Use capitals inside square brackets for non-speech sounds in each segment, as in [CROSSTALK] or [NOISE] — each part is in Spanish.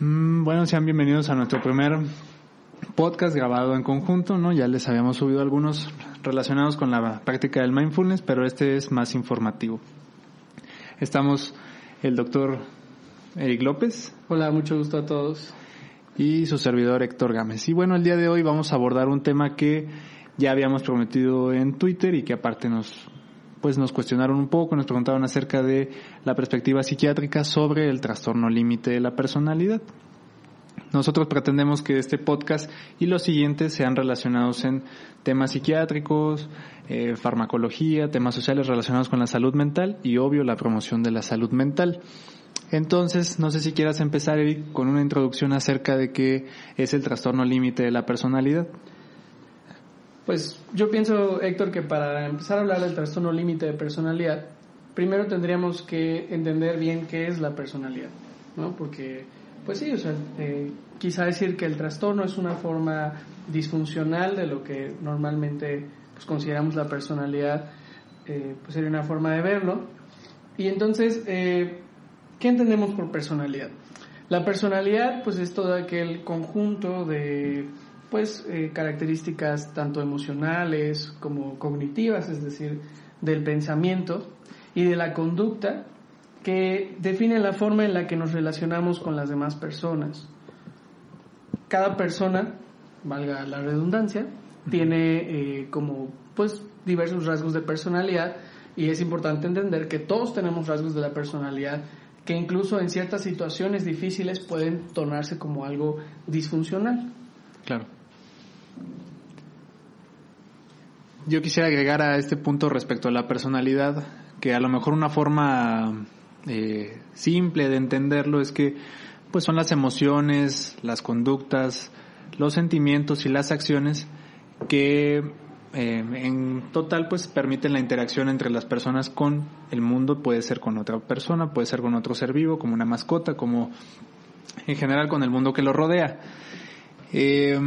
Mm, Bueno, sean bienvenidos a nuestro primer podcast grabado en conjunto, ¿no? Ya les habíamos subido algunos relacionados con la práctica del mindfulness, pero este es más informativo. Estamos el doctor Eric López Hola, mucho gusto a todos. y su servidor Héctor Gámez. Y bueno, el día de hoy vamos a abordar un tema que ya habíamos prometido en Twitter y que aparte nos pues nos cuestionaron un poco, nos preguntaron acerca de la perspectiva psiquiátrica sobre el trastorno límite de la personalidad. Nosotros pretendemos que este podcast y los siguientes sean relacionados en temas psiquiátricos, eh, farmacología, temas sociales relacionados con la salud mental y obvio la promoción de la salud mental. Entonces, no sé si quieras empezar, Eric, con una introducción acerca de qué es el trastorno límite de la personalidad. Pues yo pienso, Héctor, que para empezar a hablar del trastorno límite de personalidad, primero tendríamos que entender bien qué es la personalidad, ¿no? Porque, pues sí, o sea, eh, quizá decir que el trastorno es una forma disfuncional de lo que normalmente pues, consideramos la personalidad, eh, pues sería una forma de verlo. Y entonces, eh, ¿qué entendemos por personalidad? La personalidad, pues es todo aquel conjunto de pues eh, características tanto emocionales como cognitivas, es decir, del pensamiento y de la conducta que definen la forma en la que nos relacionamos con las demás personas. Cada persona, valga la redundancia, tiene eh, como pues diversos rasgos de personalidad y es importante entender que todos tenemos rasgos de la personalidad que incluso en ciertas situaciones difíciles pueden tornarse como algo disfuncional. Claro. Yo quisiera agregar a este punto respecto a la personalidad que a lo mejor una forma eh, simple de entenderlo es que pues son las emociones, las conductas, los sentimientos y las acciones que eh, en total pues permiten la interacción entre las personas con el mundo, puede ser con otra persona, puede ser con otro ser vivo, como una mascota, como en general con el mundo que lo rodea. Eh,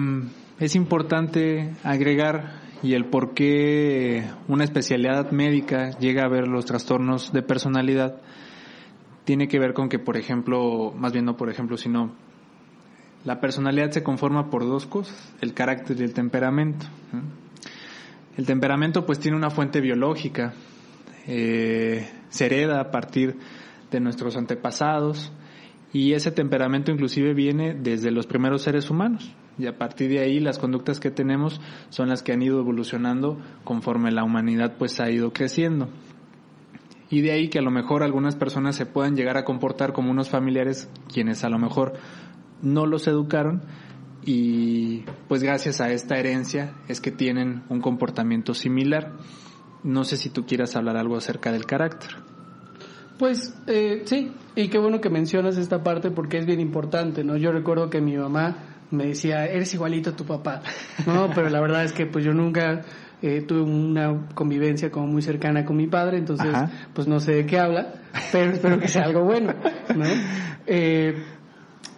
es importante agregar y el por qué una especialidad médica llega a ver los trastornos de personalidad tiene que ver con que, por ejemplo, más bien no por ejemplo, sino la personalidad se conforma por dos cosas, el carácter y el temperamento. El temperamento pues tiene una fuente biológica, eh, se hereda a partir de nuestros antepasados y ese temperamento inclusive viene desde los primeros seres humanos y a partir de ahí las conductas que tenemos son las que han ido evolucionando conforme la humanidad pues ha ido creciendo. Y de ahí que a lo mejor algunas personas se puedan llegar a comportar como unos familiares quienes a lo mejor no los educaron y pues gracias a esta herencia es que tienen un comportamiento similar. No sé si tú quieras hablar algo acerca del carácter. Pues eh, sí, y qué bueno que mencionas esta parte porque es bien importante, ¿no? Yo recuerdo que mi mamá me decía, eres igualito a tu papá, [LAUGHS] ¿no? Pero la verdad es que pues yo nunca eh, tuve una convivencia como muy cercana con mi padre, entonces Ajá. pues no sé de qué habla, pero espero que sea algo bueno, ¿no? Eh,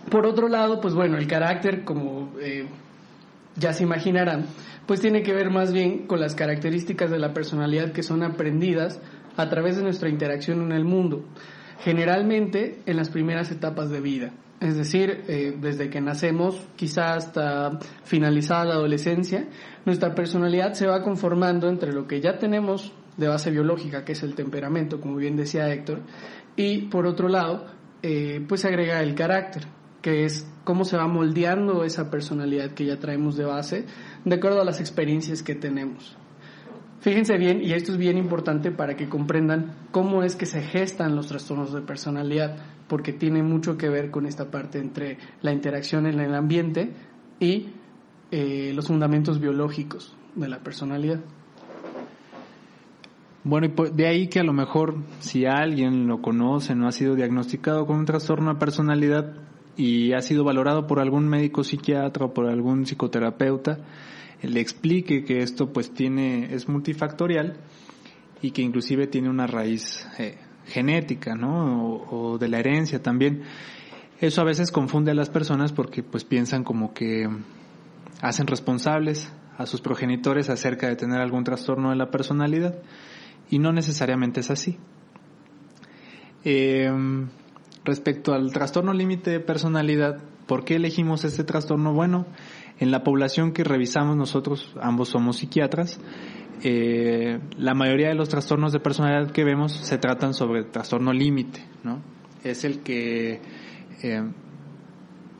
por otro lado, pues bueno, el carácter, como eh, ya se imaginarán, pues tiene que ver más bien con las características de la personalidad que son aprendidas a través de nuestra interacción en el mundo, generalmente en las primeras etapas de vida. Es decir, eh, desde que nacemos, quizá hasta finalizada la adolescencia, nuestra personalidad se va conformando entre lo que ya tenemos de base biológica, que es el temperamento, como bien decía Héctor, y por otro lado, eh, pues se agrega el carácter, que es cómo se va moldeando esa personalidad que ya traemos de base, de acuerdo a las experiencias que tenemos. Fíjense bien, y esto es bien importante para que comprendan cómo es que se gestan los trastornos de personalidad, porque tiene mucho que ver con esta parte entre la interacción en el ambiente y eh, los fundamentos biológicos de la personalidad. Bueno, y por- de ahí que a lo mejor si alguien lo conoce, no ha sido diagnosticado con un trastorno de personalidad y ha sido valorado por algún médico psiquiatra o por algún psicoterapeuta, le explique que esto pues tiene, es multifactorial y que inclusive tiene una raíz eh, genética, ¿no? O, de la herencia también. Eso a veces confunde a las personas porque pues piensan como que hacen responsables a sus progenitores acerca de tener algún trastorno de la personalidad y no necesariamente es así. Eh, respecto al trastorno límite de personalidad, ¿por qué elegimos este trastorno? Bueno, en la población que revisamos nosotros, ambos somos psiquiatras, eh, la mayoría de los trastornos de personalidad que vemos se tratan sobre trastorno límite, ¿no? Es el que eh,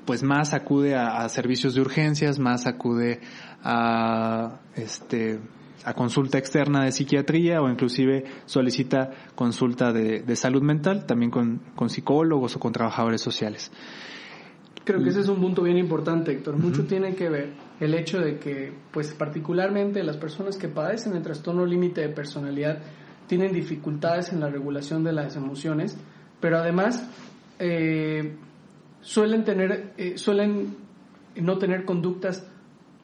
pues más acude a, servicios de urgencias, más acude a este a consulta externa de psiquiatría o inclusive solicita consulta de, salud mental, también con, con, psicólogos o con trabajadores sociales. Creo que ese es un punto bien importante, Héctor. Mucho tiene que ver el hecho de que, pues particularmente las personas que padecen el trastorno límite de personalidad tienen dificultades en la regulación de las emociones, pero además eh, suelen tener, eh, suelen no tener conductas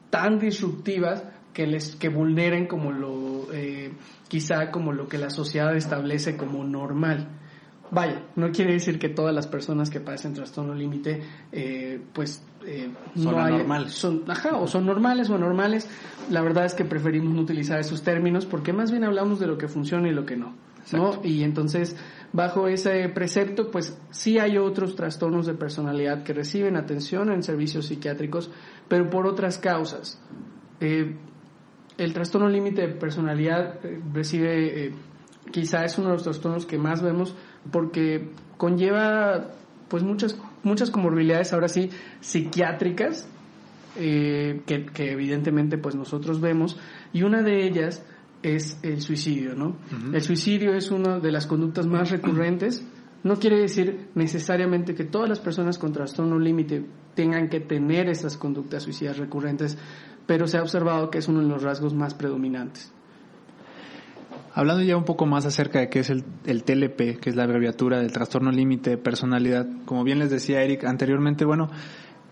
tan disruptivas que les que vulneren como lo eh, quizá como lo que la sociedad establece como normal vaya no quiere decir que todas las personas que padecen trastorno límite eh, pues son normales son ajá o son normales o anormales la verdad es que preferimos no utilizar esos términos porque más bien hablamos de lo que funciona y lo que no ¿no? y entonces bajo ese precepto, pues sí hay otros trastornos de personalidad que reciben atención en servicios psiquiátricos, pero por otras causas. Eh, el trastorno límite de personalidad eh, recibe, eh, quizá es uno de los trastornos que más vemos porque conlleva pues muchas, muchas comorbilidades ahora sí psiquiátricas que, que evidentemente pues nosotros vemos y una de ellas es el suicidio, ¿no? El suicidio es una de las conductas más recurrentes. No quiere decir necesariamente que todas las personas con trastorno límite tengan que tener esas conductas suicidas recurrentes, pero se ha observado que es uno de los rasgos más predominantes. Hablando ya un poco más acerca de qué es el, TLP, que es la abreviatura del trastorno límite de personalidad, como bien les decía Eric anteriormente, bueno,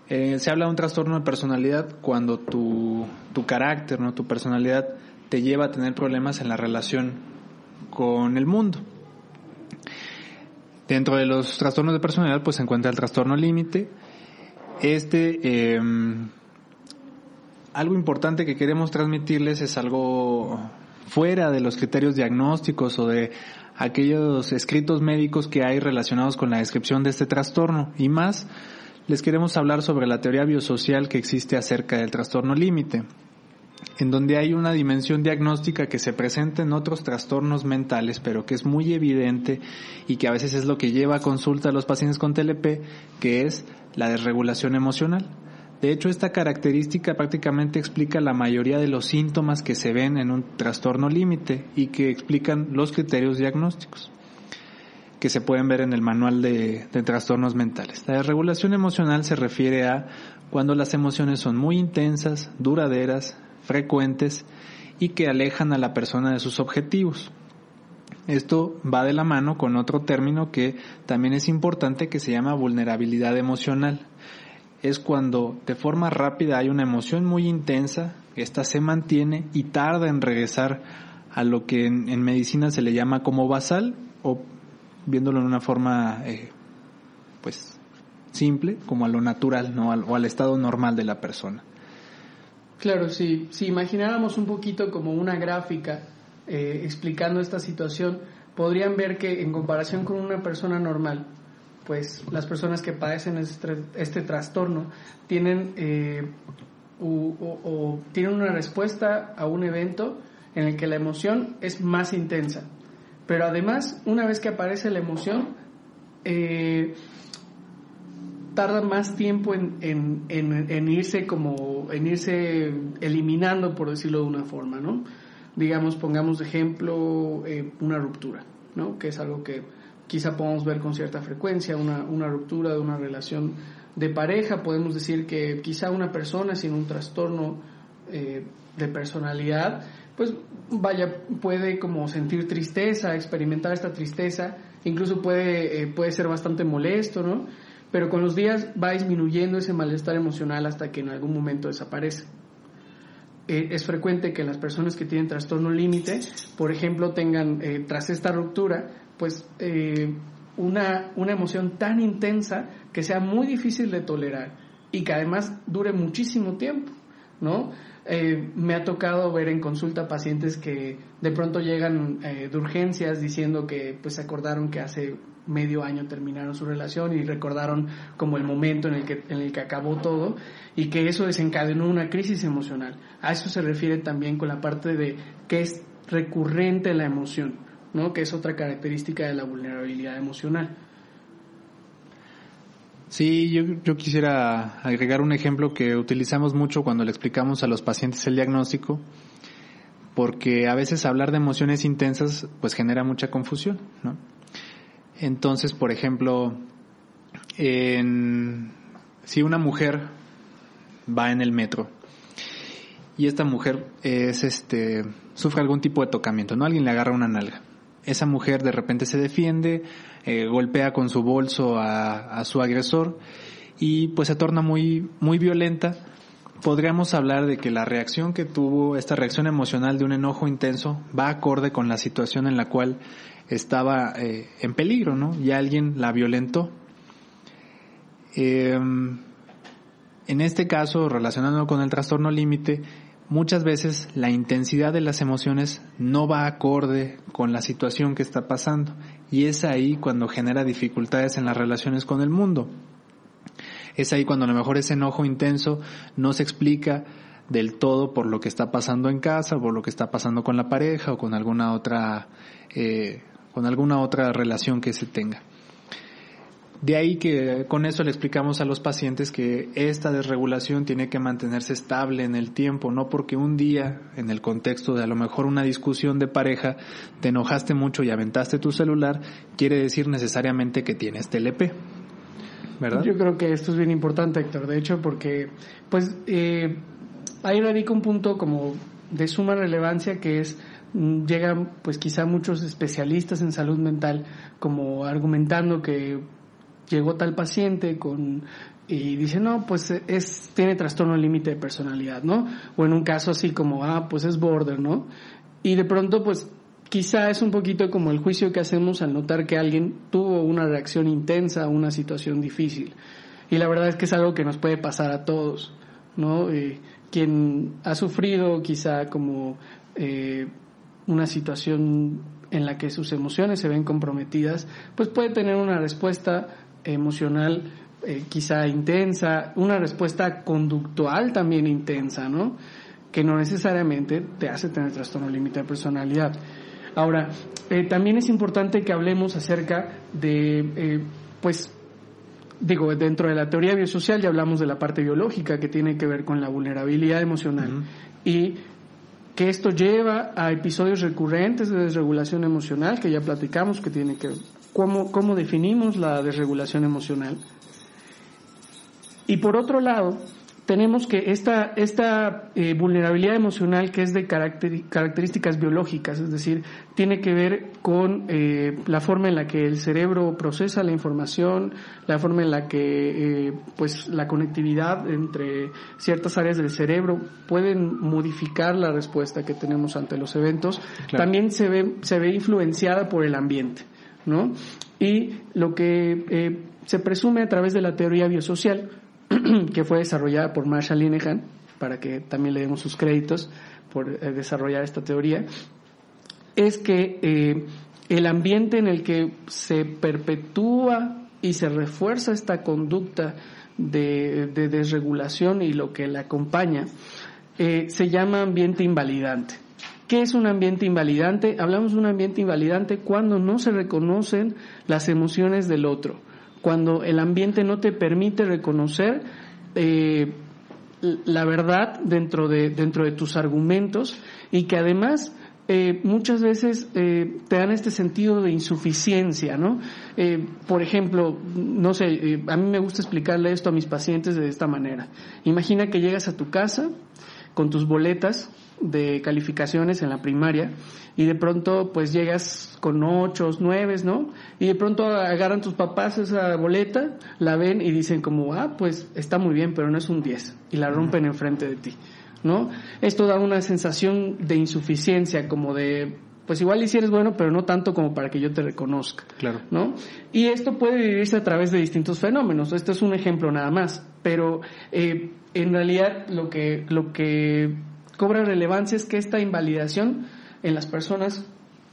eh, se habla de un trastorno de personalidad cuando tu, tu carácter, ¿no? tu personalidad te lleva a tener problemas en la relación con el mundo. Dentro de los trastornos de personalidad pues se encuentra el trastorno límite. Este, em, algo importante que queremos transmitirles es algo fuera de los criterios diagnósticos o de aquellos escritos médicos que hay relacionados con la descripción de este trastorno y más les queremos hablar sobre la teoría biosocial que existe acerca del trastorno límite en donde hay una dimensión diagnóstica que se presenta en otros trastornos mentales, pero que es muy evidente y que a veces es lo que lleva a consulta a los pacientes con TLP, que es la desregulación emocional. De hecho, esta característica prácticamente explica la mayoría de los síntomas que se ven en un trastorno límite y que explican los criterios diagnósticos que se pueden ver en el manual de, trastornos mentales. La desregulación emocional se refiere a cuando las emociones son muy intensas, duraderas, frecuentes y que alejan a la persona de sus objetivos. Esto va de la mano con otro término que también es importante que se llama vulnerabilidad emocional. Es cuando de forma rápida hay una emoción muy intensa, esta se mantiene y tarda en regresar a lo que en, medicina se le llama como basal o viéndolo en una forma eh, pues simple como a lo natural ¿no? o al estado normal de la persona. Claro, sí. Si imagináramos un poquito como una gráfica eh, explicando esta situación, podrían ver que en comparación con una persona normal, pues las personas que padecen este, este trastorno tienen, eh, o, tienen una respuesta a un evento en el que la emoción es más intensa. Pero además, una vez que aparece la emoción, eh, tarda más tiempo en, irse como, en irse eliminando, por decirlo de una forma, ¿no? Digamos, pongamos de ejemplo eh, una ruptura, ¿no? Que es algo que quizá podamos ver con cierta frecuencia, una, una ruptura de una relación de pareja, podemos decir que quizá una persona sin un trastorno eh, de personalidad, pues vaya, puede como sentir tristeza, experimentar esta tristeza, incluso puede, eh, puede ser bastante molesto, ¿no? pero con los días va disminuyendo ese malestar emocional hasta que en algún momento desaparece. Eh, es frecuente que las personas que tienen trastorno límite, por ejemplo, tengan tras esta ruptura, pues eh, una, una emoción tan intensa que sea muy difícil de tolerar y que además dure muchísimo tiempo. ¿no? Eh, me ha tocado ver en consulta pacientes que de pronto llegan eh, de urgencias diciendo que pues acordaron que hace medio año terminaron su relación y recordaron como el momento en el que en el que acabó todo y que eso desencadenó una crisis emocional. A eso se refiere también con la parte de que es recurrente la emoción, ¿no? Que es otra característica de la vulnerabilidad emocional. Sí, yo, yo quisiera agregar un ejemplo que utilizamos mucho cuando le explicamos a los pacientes el diagnóstico, porque a veces hablar de emociones intensas pues genera mucha confusión, ¿no? Entonces, por ejemplo, si una mujer va en el metro y esta mujer es este sufre algún tipo de tocamiento, ¿no? Alguien le agarra una nalga. Esa mujer de repente se defiende, eh, golpea con su bolso a, su agresor y pues se torna muy, muy violenta. Podríamos hablar de que la reacción que tuvo, esta reacción emocional de un enojo intenso, va acorde con la situación en la cual estaba eh, en peligro, ¿no? Y alguien la violentó. Em, en este caso, relacionado con el trastorno límite, muchas veces la intensidad de las emociones no va acorde con la situación que está pasando y es ahí cuando genera dificultades en las relaciones con el mundo. Es ahí cuando a lo mejor ese enojo intenso no se explica del todo por lo que está pasando en casa, por lo que está pasando con la pareja o con alguna otra, eh, con alguna otra relación que se tenga. De ahí que con eso le explicamos a los pacientes que esta desregulación tiene que mantenerse estable en el tiempo, no porque un día, en el contexto de a lo mejor una discusión de pareja, te enojaste mucho y aventaste tu celular, quiere decir necesariamente que tienes TLP. ¿Verdad? Yo creo que esto es bien importante, Héctor, de hecho, porque pues eh, ahí radica un punto como de suma relevancia que es mm, llegan pues quizá muchos especialistas en salud mental como argumentando que llegó tal paciente con y dice, no, pues es, tiene trastorno límite de personalidad, ¿no? O en un caso así como, ah, pues es border, ¿no? Y de pronto, pues quizá es un poquito como el juicio que hacemos al notar que alguien tuvo una reacción intensa a una situación difícil. Y la verdad es que es algo que nos puede pasar a todos, ¿no? Eh, quien ha sufrido quizá como eh, una situación en la que sus emociones se ven comprometidas, pues puede tener una respuesta emocional eh, quizá intensa, una respuesta conductual también intensa, ¿no? Que no necesariamente te hace tener trastorno límite de personalidad. Ahora, eh, también es importante que hablemos acerca de, eh, pues, digo, dentro de la teoría biosocial ya hablamos de la parte biológica que tiene que ver con la vulnerabilidad emocional y que esto lleva a episodios recurrentes de desregulación emocional que ya platicamos que tiene que cómo, cómo definimos la desregulación emocional. Y por otro lado, tenemos que esta, esta eh, vulnerabilidad emocional que es de características biológicas, es decir, tiene que ver con eh, la forma en la que el cerebro procesa la información, la forma en la que eh, pues la conectividad entre ciertas áreas del cerebro pueden modificar la respuesta que tenemos ante los eventos, también se ve, se ve influenciada por el ambiente. ¿No? Y lo que eh, se presume a través de la teoría biosocial, [CLEARS THROAT] que fue desarrollada por Marshall Linehan, para que también le demos sus créditos por eh, desarrollar esta teoría, es que eh, el ambiente en el que se perpetúa y se refuerza esta conducta de, desregulación y lo que la acompaña, se llama ambiente invalidante. ¿Qué es un ambiente invalidante? Hablamos de un ambiente invalidante cuando no se reconocen las emociones del otro, cuando el ambiente no te permite reconocer eh, la verdad dentro de, dentro de tus argumentos y que además eh, muchas veces eh, te dan este sentido de insuficiencia, ¿no? por ejemplo, no sé, a mí me gusta explicarle esto a mis pacientes de esta manera. Imagina que llegas a tu casa con tus boletas de calificaciones en la primaria y de pronto pues llegas con ocho, nueve, ¿no? Y de pronto agarran tus papás esa boleta, la ven y dicen como, ah, pues está muy bien, pero no es un 10 y la rompen enfrente de ti, ¿no? Esto da una sensación de insuficiencia, como de pues igual y si eres bueno, pero no tanto como para que yo te reconozca. Claro. ¿No? Y esto puede vivirse a través de distintos fenómenos. Este es un ejemplo nada más. Pero eh, en realidad lo que, lo que cobra relevancia es que esta invalidación en las personas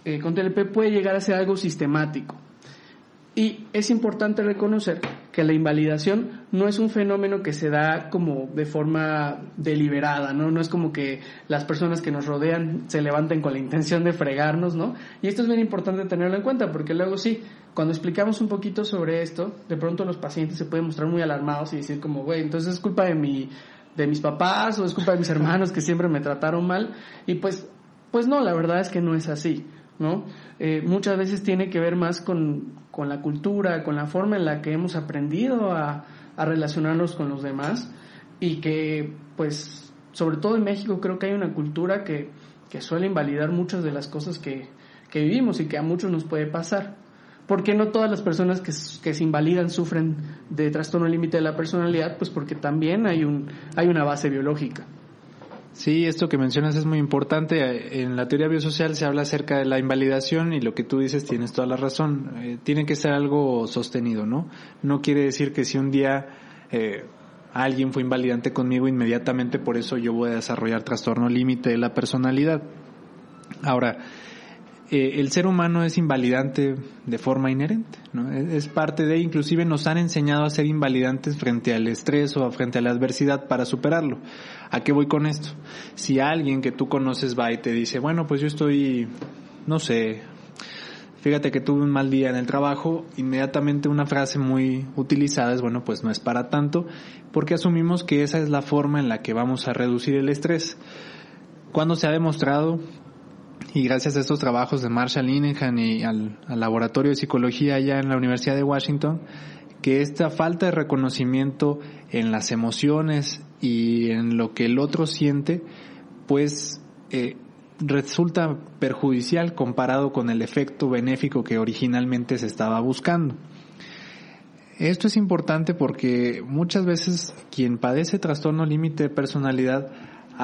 eh, con TLP puede llegar a ser algo sistemático. Y es importante reconocer que la invalidación no es un fenómeno que se da como de forma deliberada, ¿no? No es como que las personas que nos rodean se levanten con la intención de fregarnos, ¿no? Y esto es bien importante tenerlo en cuenta porque luego sí, cuando explicamos un poquito sobre esto, de pronto los pacientes se pueden mostrar muy alarmados y decir como, güey, entonces es culpa de mi de mis papás o es culpa de mis [LAUGHS] hermanos que siempre me trataron mal y pues pues no, la verdad es que no es así. ¿no? Eh, muchas veces tiene que ver más con, la cultura, con la forma en la que hemos aprendido a, relacionarnos con los demás y que, pues, sobre todo en México creo que hay una cultura que, suele invalidar muchas de las cosas que, vivimos y que a muchos nos puede pasar. Porque no todas las personas que, que se invalidan sufren de trastorno límite de la personalidad? Pues porque también hay, un, hay una base biológica. Sí, esto que mencionas es muy importante. En la teoría biosocial se habla acerca de la invalidación y lo que tú dices tienes toda la razón. Eh, tiene que ser algo sostenido, ¿no? No quiere decir que si un día eh, alguien fue invalidante conmigo, inmediatamente por eso yo voy a desarrollar trastorno límite de la personalidad. Ahora, eh, el ser humano es invalidante de forma inherente, ¿no? Es, parte de, inclusive nos han enseñado a ser invalidantes frente al estrés o frente a la adversidad para superarlo. ¿A qué voy con esto? Si alguien que tú conoces va y te dice, bueno, pues yo estoy, no sé, fíjate que tuve un mal día en el trabajo, inmediatamente una frase muy utilizada es, bueno, pues no es para tanto, porque asumimos que esa es la forma en la que vamos a reducir el estrés. Cuando se ha demostrado y gracias a estos trabajos de Marshall Linehan y al, laboratorio de psicología allá en la Universidad de Washington, que esta falta de reconocimiento en las emociones y en lo que el otro siente, pues eh, resulta perjudicial comparado con el efecto benéfico que originalmente se estaba buscando. Esto es importante porque muchas veces quien padece trastorno límite de personalidad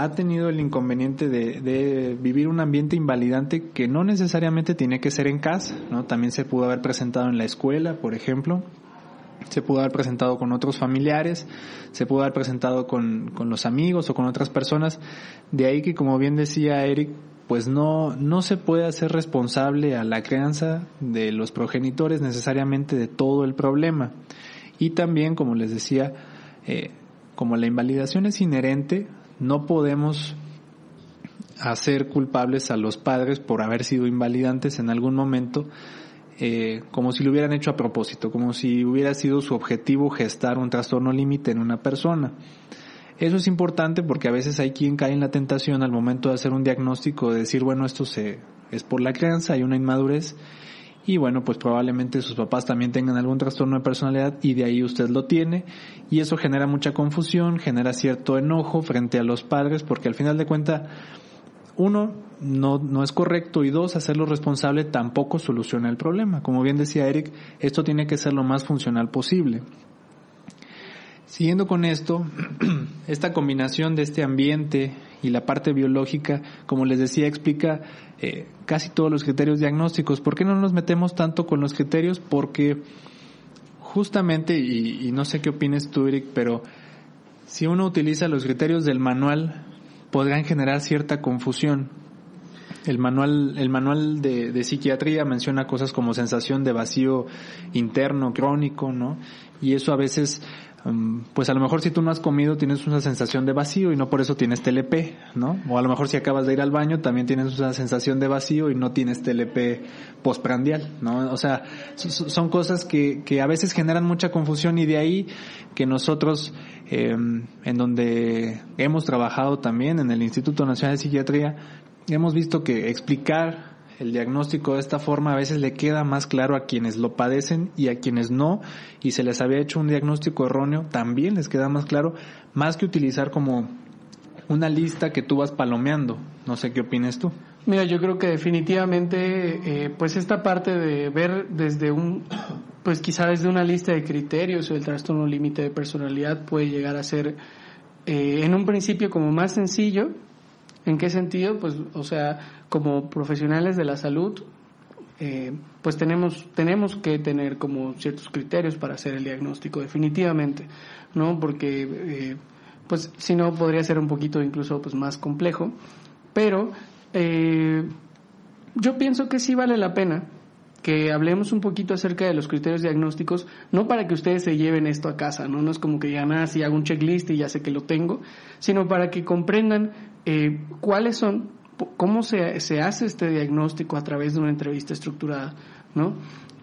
ha tenido el inconveniente de, vivir un ambiente invalidante que no necesariamente tiene que ser en casa, ¿no? También se pudo haber presentado en la escuela, por ejemplo, se pudo haber presentado con otros familiares, se pudo haber presentado con, los amigos o con otras personas. De ahí que, como bien decía Eric, pues no, no se puede hacer responsable a la crianza de los progenitores necesariamente de todo el problema. Y también, como les decía, eh, como la invalidación es inherente, no podemos hacer culpables a los padres por haber sido invalidantes en algún momento, eh, como si lo hubieran hecho a propósito, como si hubiera sido su objetivo gestar un trastorno límite en una persona. Eso es importante porque a veces hay quien cae en la tentación al momento de hacer un diagnóstico de decir, bueno, esto se, es por la crianza, hay una inmadurez, y bueno, pues probablemente sus papás también tengan algún trastorno de personalidad y de ahí usted lo tiene y eso genera mucha confusión, genera cierto enojo frente a los padres porque al final de cuentas uno, no, no es correcto y dos, hacerlo responsable tampoco soluciona el problema. Como bien decía Eric, esto tiene que ser lo más funcional posible. Siguiendo con esto, [CLEARS THROAT] esta combinación de este ambiente y la parte biológica, como les decía, explica eh, casi todos los criterios diagnósticos. ¿Por qué no nos metemos tanto con los criterios? Porque justamente, y, no sé qué opines tú, Eric, pero si uno utiliza los criterios del manual, podrán generar cierta confusión. El manual, el manual de, psiquiatría menciona cosas como sensación de vacío interno crónico, ¿no? Y eso a veces pues a lo mejor si tú no has comido tienes una sensación de vacío y no por eso tienes TLP, ¿no? O a lo mejor si acabas de ir al baño también tienes una sensación de vacío y no tienes TLP postprandial, ¿no? O sea, son cosas que, que a veces generan mucha confusión y de ahí que nosotros, em, en donde hemos trabajado también en el Instituto Nacional de Psiquiatría, hemos visto que explicar el diagnóstico de esta forma a veces le queda más claro a quienes lo padecen y a quienes no, y se les había hecho un diagnóstico erróneo, también les queda más claro, más que utilizar como una lista que tú vas palomeando. No sé qué opinas tú. Mira, yo creo que definitivamente, eh, pues esta parte de ver desde un, pues quizá desde una lista de criterios o el trastorno límite de personalidad puede llegar a ser eh, en un principio como más sencillo. ¿En qué sentido? Pues, o sea, como profesionales de la salud, eh, pues tenemos, tenemos que tener como ciertos criterios para hacer el diagnóstico, definitivamente, ¿no? Porque, eh, pues, si no, podría ser un poquito incluso pues, más complejo, pero eh, yo pienso que sí vale la pena que hablemos un poquito acerca de los criterios diagnósticos, no para que ustedes se lleven esto a casa, no, no es como que ya nada, si hago un checklist y ya sé que lo tengo, sino para que comprendan eh, cuáles son, cómo se, se, hace este diagnóstico a través de una entrevista estructurada, ¿no?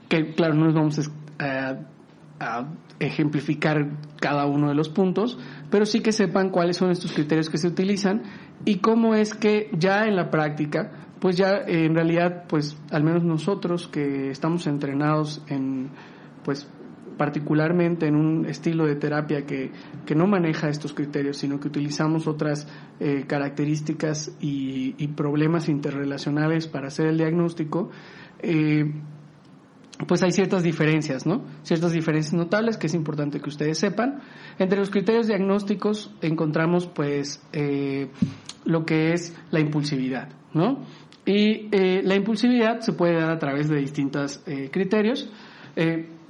Que claro, no nos vamos a, a ejemplificar cada uno de los puntos, pero sí que sepan cuáles son estos criterios que se utilizan y cómo es que ya en la práctica pues ya eh, en realidad, pues al menos nosotros que estamos entrenados en, pues particularmente en un estilo de terapia que, que no maneja estos criterios, sino que utilizamos otras eh, características y, problemas interrelacionales para hacer el diagnóstico, eh, pues hay ciertas diferencias, ¿no? Ciertas diferencias notables que es importante que ustedes sepan. Entre los criterios diagnósticos encontramos, pues, eh, lo que es la impulsividad, ¿no? Y la impulsividad se puede dar a través de distintos criterios,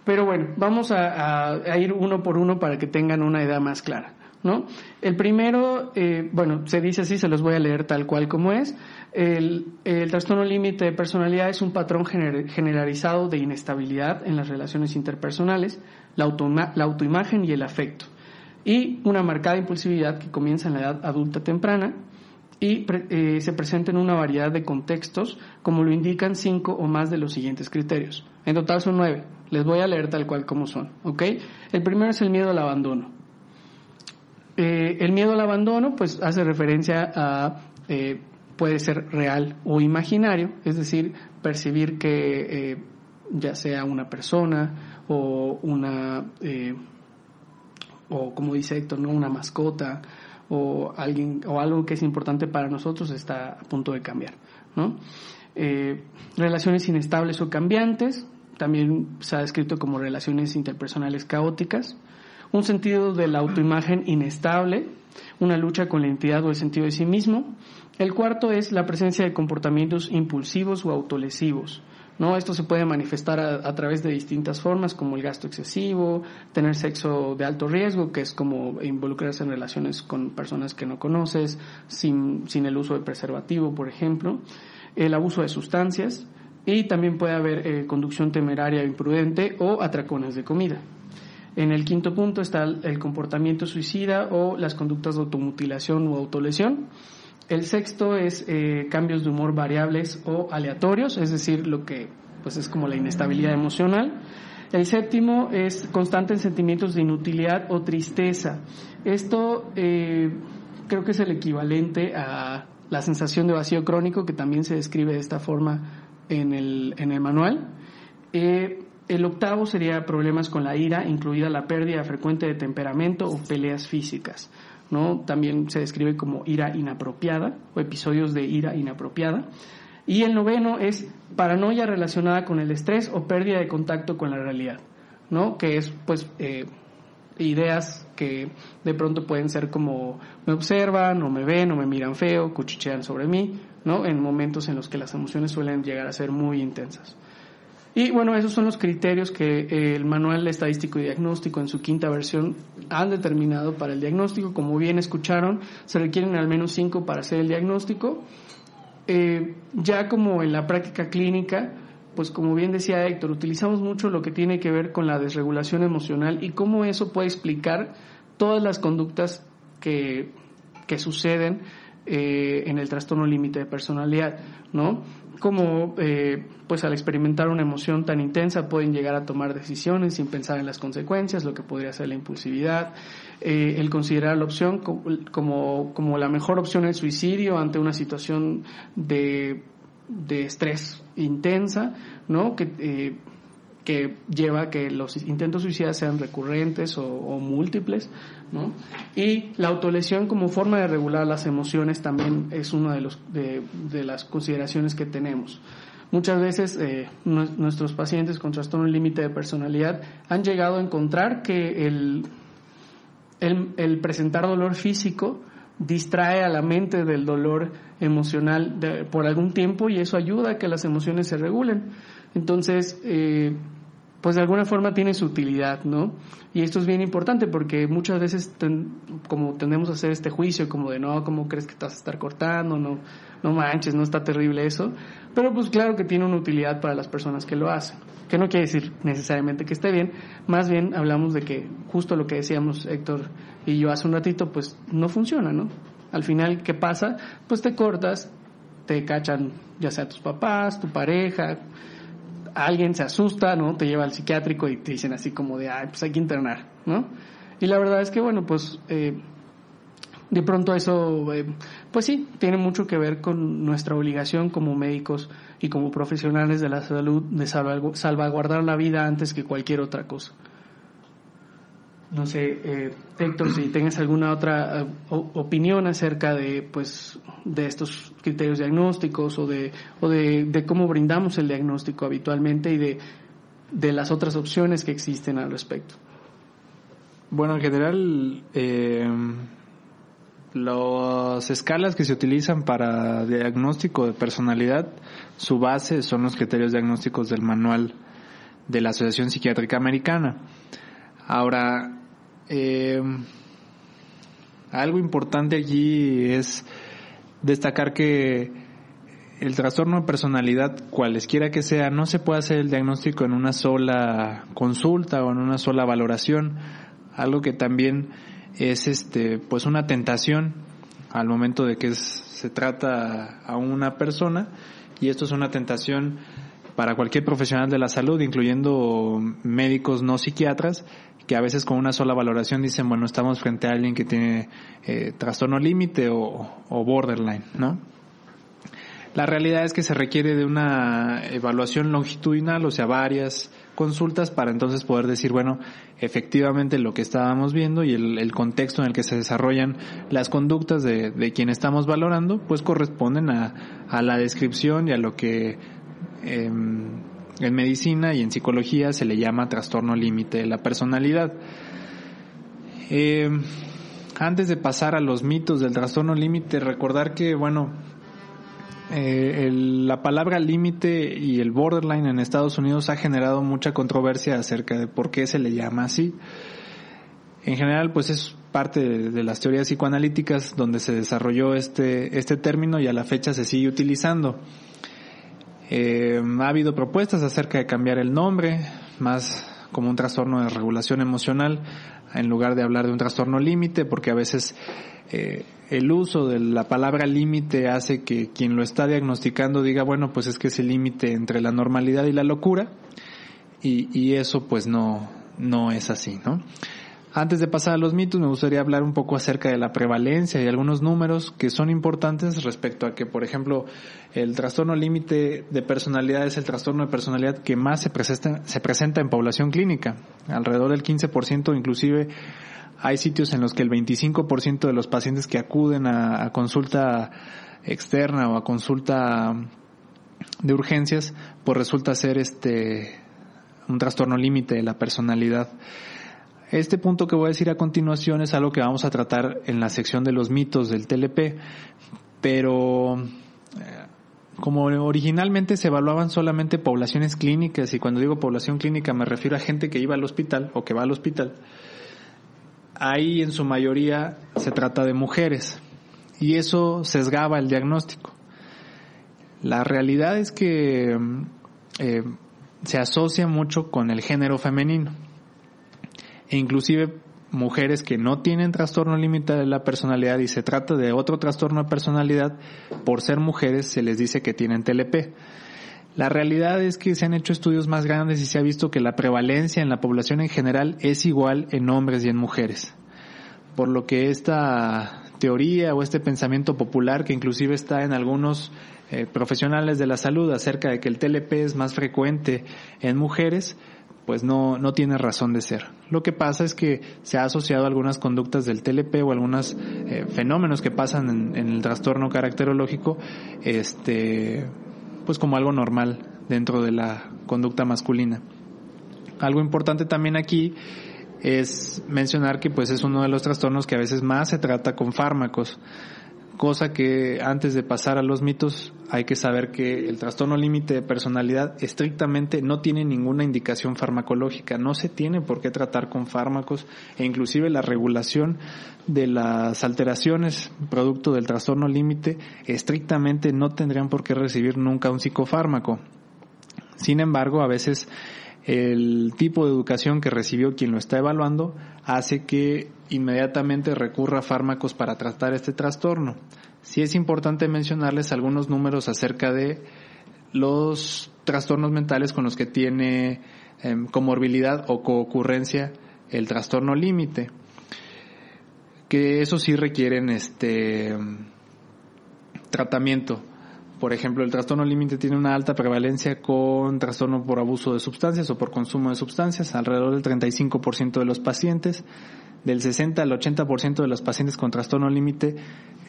pero bueno, vamos a, ir uno por uno para que tengan una idea más clara. ¿no? El primero, eh, bueno, se dice así, se los voy a leer tal cual como es. El, trastorno límite de personalidad es un patrón gener, generalizado de inestabilidad en las relaciones interpersonales, la, auto, la autoimagen y el afecto, y una marcada impulsividad que comienza en la edad adulta temprana y eh, se presenta en una variedad de contextos, como lo indican cinco o más de los siguientes criterios. En total son nueve. Les voy a leer tal cual como son. ¿ok? El primero es el miedo al abandono. Eh, el miedo al abandono, pues, hace referencia a eh, puede ser real o imaginario, es decir, percibir que eh, ya sea una persona o una o como dice Héctor, no una mascota o alguien o algo que es importante para nosotros está a punto de cambiar, ¿no? Relaciones inestables o cambiantes, también se ha descrito como relaciones interpersonales caóticas, un sentido de la autoimagen inestable, una lucha con la identidad o el sentido de sí mismo. El cuarto es la presencia de comportamientos impulsivos o autolesivos, ¿no? Esto se puede manifestar a, a, través de distintas formas, como el gasto excesivo, tener sexo de alto riesgo, que es como involucrarse en relaciones con personas que no conoces, sin, sin el uso de preservativo, por ejemplo, el abuso de sustancias, y también puede haber eh, conducción temeraria o imprudente o atracones de comida. En el quinto punto está el comportamiento suicida o las conductas de automutilación o autolesión. El sexto es eh, cambios de humor variables o aleatorios, es decir, lo que pues es como la inestabilidad emocional. El séptimo es constantes sentimientos de inutilidad o tristeza. Esto eh, creo que es el equivalente a la sensación de vacío crónico que también se describe de esta forma en el, en el manual. Eh, el octavo sería problemas con la ira, incluida la pérdida frecuente de temperamento o peleas físicas. ¿no? También se describe como ira inapropiada o episodios de ira inapropiada. Y el noveno es paranoia relacionada con el estrés o pérdida de contacto con la realidad, ¿no? Que es, pues, eh, ideas que de pronto pueden ser como me observan o me ven o me miran feo, cuchichean sobre mí, ¿no? En momentos en los que las emociones suelen llegar a ser muy intensas. Y bueno, esos son los criterios que eh, el Manual Estadístico y Diagnóstico en su quinta versión han determinado para el diagnóstico. Como bien escucharon, se requieren al menos cinco para hacer el diagnóstico. Eh, ya como en la práctica clínica, pues como bien decía Héctor, utilizamos mucho lo que tiene que ver con la desregulación emocional y cómo eso puede explicar todas las conductas que, que suceden eh, en el trastorno límite de personalidad, ¿no? Como, eh, pues al experimentar una emoción tan intensa pueden llegar a tomar decisiones sin pensar en las consecuencias, lo que podría ser la impulsividad, eh, el considerar la opción como, como la mejor opción el suicidio ante una situación de, de estrés intensa, ¿no? Que, que lleva a que los intentos suicidas sean recurrentes o, o múltiples, Y la autolesión como forma de regular las emociones también es una de, los, las consideraciones que tenemos. Muchas veces eh, nuestros pacientes con trastorno límite de personalidad han llegado a encontrar que el, el, el presentar dolor físico distrae a la mente del dolor emocional por algún tiempo y eso ayuda a que las emociones se regulen. Entonces, eh, pues de alguna forma tiene su utilidad, ¿no? Y esto es bien importante porque muchas veces como tendemos a hacer este juicio como de no, ¿cómo crees que te vas a estar cortando? No, no manches, no está terrible eso. Pero pues claro que tiene una utilidad para las personas que lo hacen. Que no quiere decir necesariamente que esté bien, más bien hablamos de que justo lo que decíamos Héctor y yo hace un ratito, pues no funciona, ¿no? Al final, ¿qué pasa? Pues te cortas, te cachan ya sea tus papás, tu pareja, alguien se asusta, ¿no? Te lleva al psiquiátrico y te dicen así como de, ay, pues hay que internar, ¿no? Y la verdad es que, bueno, pues eh, de pronto eso, eh, pues sí, tiene mucho que ver con nuestra obligación como médicos y como profesionales de la salud de salvaguardar la vida antes que cualquier otra cosa. No sé, eh, Héctor, si tengas alguna otra eh, opinión acerca de, pues, de estos criterios diagnósticos o de, o de, cómo brindamos el diagnóstico habitualmente y de, de, las otras opciones que existen al respecto. Bueno, en general, eh, las escalas que se utilizan para diagnóstico de personalidad, su base son los criterios diagnósticos del manual de la Asociación Psiquiátrica Americana. Ahora, eh, algo importante allí es destacar que el trastorno de personalidad, cualesquiera que sea, no se puede hacer el diagnóstico en una sola consulta o en una sola valoración, algo que también es este pues una tentación al momento de que se trata a una persona y esto es una tentación para cualquier profesional de la salud, incluyendo médicos no psiquiatras, que a veces con una sola valoración dicen, bueno, estamos frente a alguien que tiene eh, trastorno límite o, borderline, ¿no? La realidad es que se requiere de una evaluación longitudinal, o sea, varias consultas para entonces poder decir, bueno, efectivamente lo que estábamos viendo y el, contexto en el que se desarrollan las conductas de, de quien estamos valorando, pues corresponden a, a la descripción y a lo que em, en medicina y en psicología se le llama trastorno límite de la personalidad. Eh, antes de pasar a los mitos del trastorno límite, recordar que, bueno, eh, la palabra límite y el borderline en Estados Unidos ha generado mucha controversia acerca de por qué se le llama así. En general, pues es parte de, de, las teorías psicoanalíticas donde se desarrolló este, este término y a la fecha se sigue utilizando. Eh, ha habido propuestas acerca de cambiar el nombre, más como un trastorno de regulación emocional, en lugar de hablar de un trastorno límite, porque a veces eh, el uso de la palabra límite hace que quien lo está diagnosticando diga, bueno, pues es que es el límite entre la normalidad y la locura, y, y eso pues no, no es así, ¿no? Antes de pasar a los mitos, me gustaría hablar un poco acerca de la prevalencia y algunos números que son importantes respecto a que, por ejemplo, el trastorno límite de personalidad es el trastorno de personalidad que más se presenta, se presenta en población clínica. Alrededor del 15%, inclusive hay sitios en los que el 25% de los pacientes que acuden a, a consulta externa o a consulta de urgencias, pues resulta ser este un trastorno límite de la personalidad. Este punto que voy a decir a continuación es algo que vamos a tratar en la sección de los mitos del TLP, pero eh, como originalmente se evaluaban solamente poblaciones clínicas, y cuando digo población clínica me refiero a gente que iba al hospital o que va al hospital, ahí en su mayoría se trata de mujeres, y eso sesgaba el diagnóstico. La realidad es que eh, se asocia mucho con el género femenino e inclusive mujeres que no tienen trastorno límite de la personalidad y se trata de otro trastorno de personalidad, por ser mujeres se les dice que tienen TLP. La realidad es que se han hecho estudios más grandes y se ha visto que la prevalencia en la población en general es igual en hombres y en mujeres. Por lo que esta teoría o este pensamiento popular que inclusive está en algunos eh, profesionales de la salud acerca de que el TLP es más frecuente en mujeres, pues no, no tiene razón de ser. Lo que pasa es que se ha asociado algunas conductas del TLP o algunos eh, fenómenos que pasan en, el trastorno caracterológico, este, pues como algo normal dentro de la conducta masculina. Algo importante también aquí es mencionar que pues es uno de los trastornos que a veces más se trata con fármacos cosa que antes de pasar a los mitos hay que saber que el trastorno límite de personalidad estrictamente no tiene ninguna indicación farmacológica, no se tiene por qué tratar con fármacos e inclusive la regulación de las alteraciones producto del trastorno límite estrictamente no tendrían por qué recibir nunca un psicofármaco. Sin embargo, a veces el tipo de educación que recibió quien lo está evaluando hace que inmediatamente recurra a fármacos para tratar este trastorno. Sí es importante mencionarles algunos números acerca de los trastornos mentales con los que tiene em, comorbilidad o coocurrencia el trastorno límite, que eso sí requieren este tratamiento. Por ejemplo, el trastorno límite tiene una alta prevalencia con trastorno por abuso de sustancias o por consumo de sustancias, alrededor del 35% de los pacientes. Del 60 al 80% de los pacientes con trastorno límite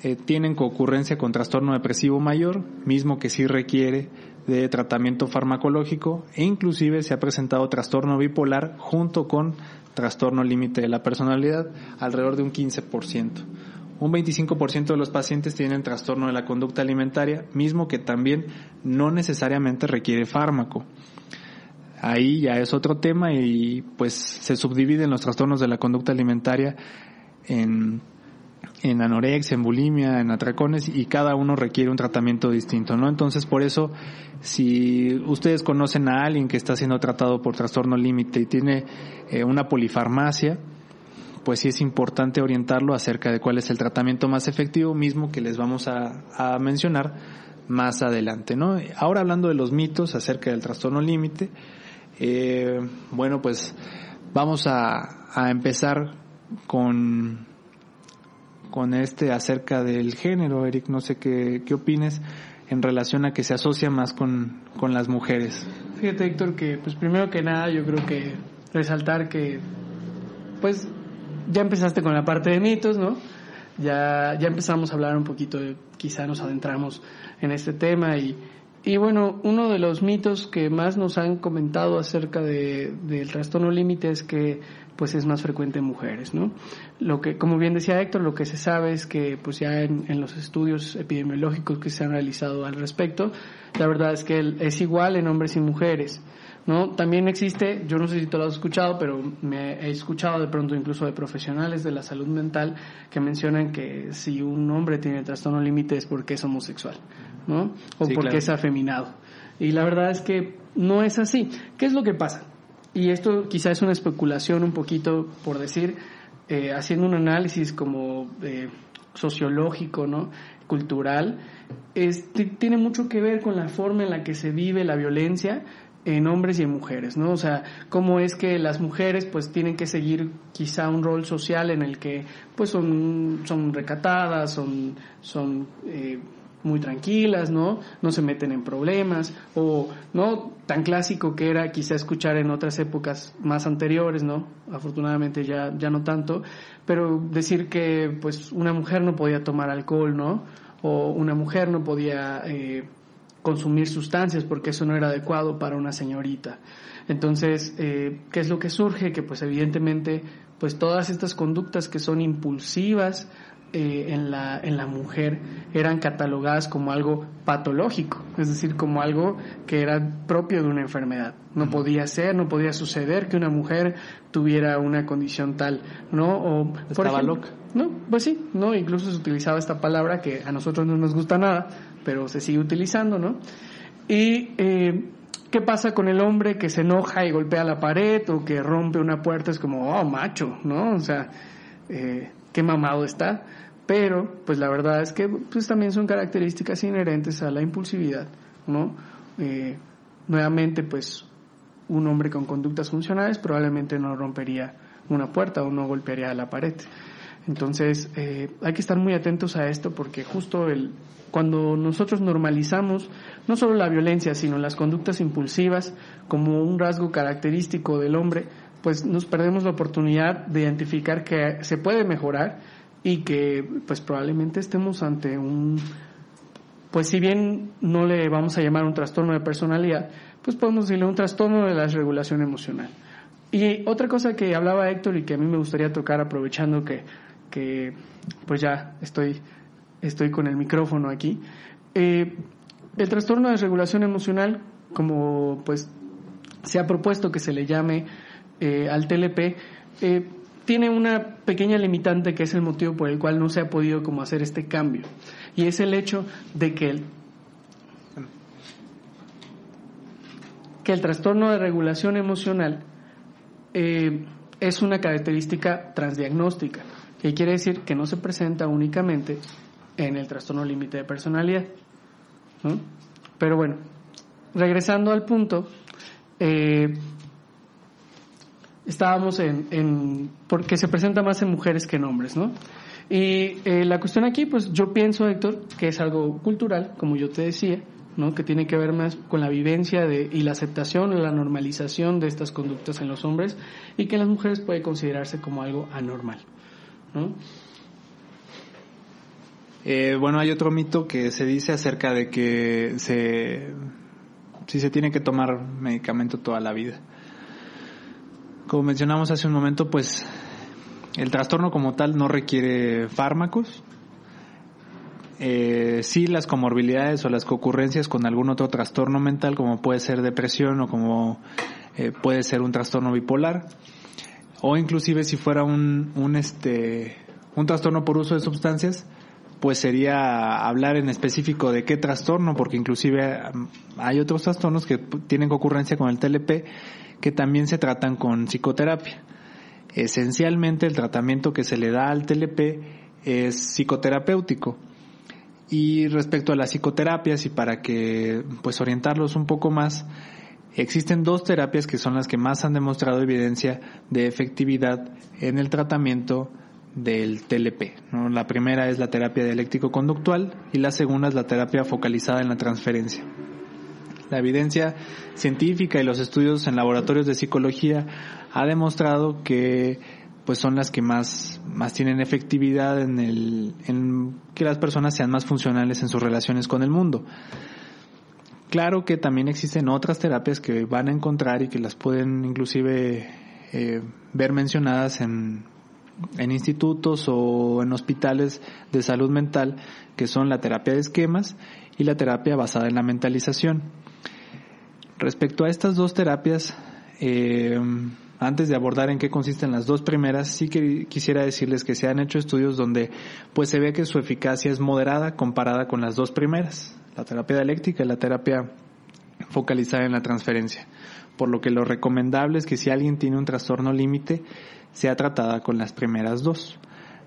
eh, tienen concurrencia con trastorno depresivo mayor, mismo que sí requiere de tratamiento farmacológico e inclusive se ha presentado trastorno bipolar junto con trastorno límite de la personalidad, alrededor de un 15%. Un 25% de los pacientes tienen trastorno de la conducta alimentaria, mismo que también no necesariamente requiere fármaco. Ahí ya es otro tema y pues se subdividen los trastornos de la conducta alimentaria en, anorexia, en bulimia, en atracones y cada uno requiere un tratamiento distinto, ¿no? Entonces por eso si ustedes conocen a alguien que está siendo tratado por trastorno límite y tiene eh, una polifarmacia, pues sí es importante orientarlo acerca de cuál es el tratamiento más efectivo mismo que les vamos a, mencionar más adelante, ¿no? Ahora hablando de los mitos acerca del trastorno límite, eh, bueno, pues vamos a, empezar con, con este acerca del género, Eric, no sé qué, qué opines en relación a que se asocia más con, con las mujeres. Fíjate, Héctor, que pues primero que nada yo creo que resaltar que pues ya empezaste con la parte de mitos, ¿no? Ya, ya empezamos a hablar un poquito, quizá nos adentramos en este tema y, y bueno, uno de los mitos que más nos han comentado acerca de, del trastorno límite es que pues es más frecuente en mujeres, ¿no? Lo que, como bien decía Héctor, lo que se sabe es que pues ya en, en los estudios epidemiológicos que se han realizado al respecto, la verdad es que es igual en hombres y mujeres. ¿No? También existe, yo no sé si te lo has escuchado, pero me he escuchado de pronto incluso de profesionales de la salud mental que mencionan que si un hombre tiene trastorno límite es porque es homosexual, ¿no? O porque es afeminado. Y la verdad es que no es así. ¿Qué es lo que pasa? Y esto quizá es una especulación un poquito por decir, eh, haciendo un análisis como eh, sociológico, ¿no? cultural, es, tiene mucho que ver con la forma en la que se vive la violencia en hombres y en mujeres, ¿no? O sea, cómo es que las mujeres pues tienen que seguir quizá un rol social en el que pues son, son recatadas, son, son eh, muy tranquilas, ¿no? No se meten en problemas, o no tan clásico que era quizá escuchar en otras épocas más anteriores, ¿no? Afortunadamente ya, ya no tanto, pero decir que pues una mujer no podía tomar alcohol, ¿no? O una mujer no podía eh, consumir sustancias porque eso no era adecuado para una señorita. Entonces, eh, ¿qué es lo que surge? Que pues evidentemente, pues todas estas conductas que son impulsivas eh, en, la, en la mujer eran catalogadas como algo patológico, es decir, como algo que era propio de una enfermedad. No podía ser, no podía suceder que una mujer tuviera una condición tal, ¿no? O, Estaba loca. No, pues sí, ¿no? Incluso se utilizaba esta palabra que a nosotros no nos gusta nada, pero se sigue utilizando, ¿no? Y eh, ¿qué pasa con el hombre que se enoja y golpea la pared o que rompe una puerta? Es como, oh, macho, ¿no? O sea, eh, qué mamado está. Pero, pues la verdad es que pues también son características inherentes a la impulsividad, ¿no? Eh, nuevamente, pues un hombre con conductas funcionales probablemente no rompería una puerta o no golpearía la pared. Entonces, eh, hay que estar muy atentos a esto porque justo el, cuando nosotros normalizamos no solo la violencia, sino las conductas impulsivas como un rasgo característico del hombre, pues nos perdemos la oportunidad de identificar que se puede mejorar y que pues probablemente estemos ante un pues si bien no le vamos a llamar un trastorno de personalidad, pues podemos decirle un trastorno de la regulación emocional. Y otra cosa que hablaba Héctor y que a mí me gustaría tocar aprovechando que, que pues ya estoy, estoy con el micrófono aquí. Eh, el trastorno de regulación emocional, como pues se ha propuesto que se le llame eh, al TLP, eh, tiene una pequeña limitante que es el motivo por el cual no se ha podido como hacer este cambio. Y es el hecho de que el, que el trastorno de regulación emocional es una característica transdiagnóstica, que quiere decir que no se presenta únicamente en el trastorno límite de personalidad. Pero bueno, regresando al punto, eh, estábamos en, porque se presenta más en mujeres que en hombres, ¿no? Y eh, la cuestión aquí, pues yo pienso, Héctor, que es algo cultural, como yo te decía, ¿no? que tiene que ver más con la vivencia de, y la aceptación, la normalización de estas conductas en los hombres y que en las mujeres puede considerarse como algo anormal. ¿No? Eh, bueno, hay otro mito que se dice acerca de que se, si se tiene que tomar medicamento toda la vida. Como mencionamos hace un momento, pues el trastorno como tal no requiere fármacos. Eh, sí las comorbilidades o las concurrencias con algún otro trastorno mental como puede ser depresión o como eh, puede ser un trastorno bipolar o inclusive si fuera un, un este un trastorno por uso de sustancias pues sería hablar en específico de qué trastorno porque inclusive um, hay otros trastornos que tienen concurrencia con el TLP que también se tratan con psicoterapia. Esencialmente el tratamiento que se le da al TLP es psicoterapéutico. Y respecto a las psicoterapias y para que pues orientarlos un poco más, existen dos terapias que son las que más han demostrado evidencia de efectividad en el tratamiento del TLP. La primera es la terapia dialéctico-conductual y la segunda es la terapia focalizada en la transferencia. La evidencia científica y los estudios en laboratorios de psicología ha demostrado que pues son las que más, más tienen efectividad en, el, en que las personas sean más funcionales en sus relaciones con el mundo. Claro que también existen otras terapias que van a encontrar y que las pueden inclusive eh, ver mencionadas en, institutos o en hospitales de salud mental, que son la terapia de esquemas y la terapia basada en la mentalización. Respecto a estas dos terapias, eh, antes de abordar en qué consisten las dos primeras, sí que quisiera decirles que se han hecho estudios donde pues se ve que su eficacia es moderada comparada con las dos primeras, la terapia dialéctica y la terapia focalizada en la transferencia. Por lo que lo recomendable es que si alguien tiene un trastorno límite, sea tratada con las primeras dos.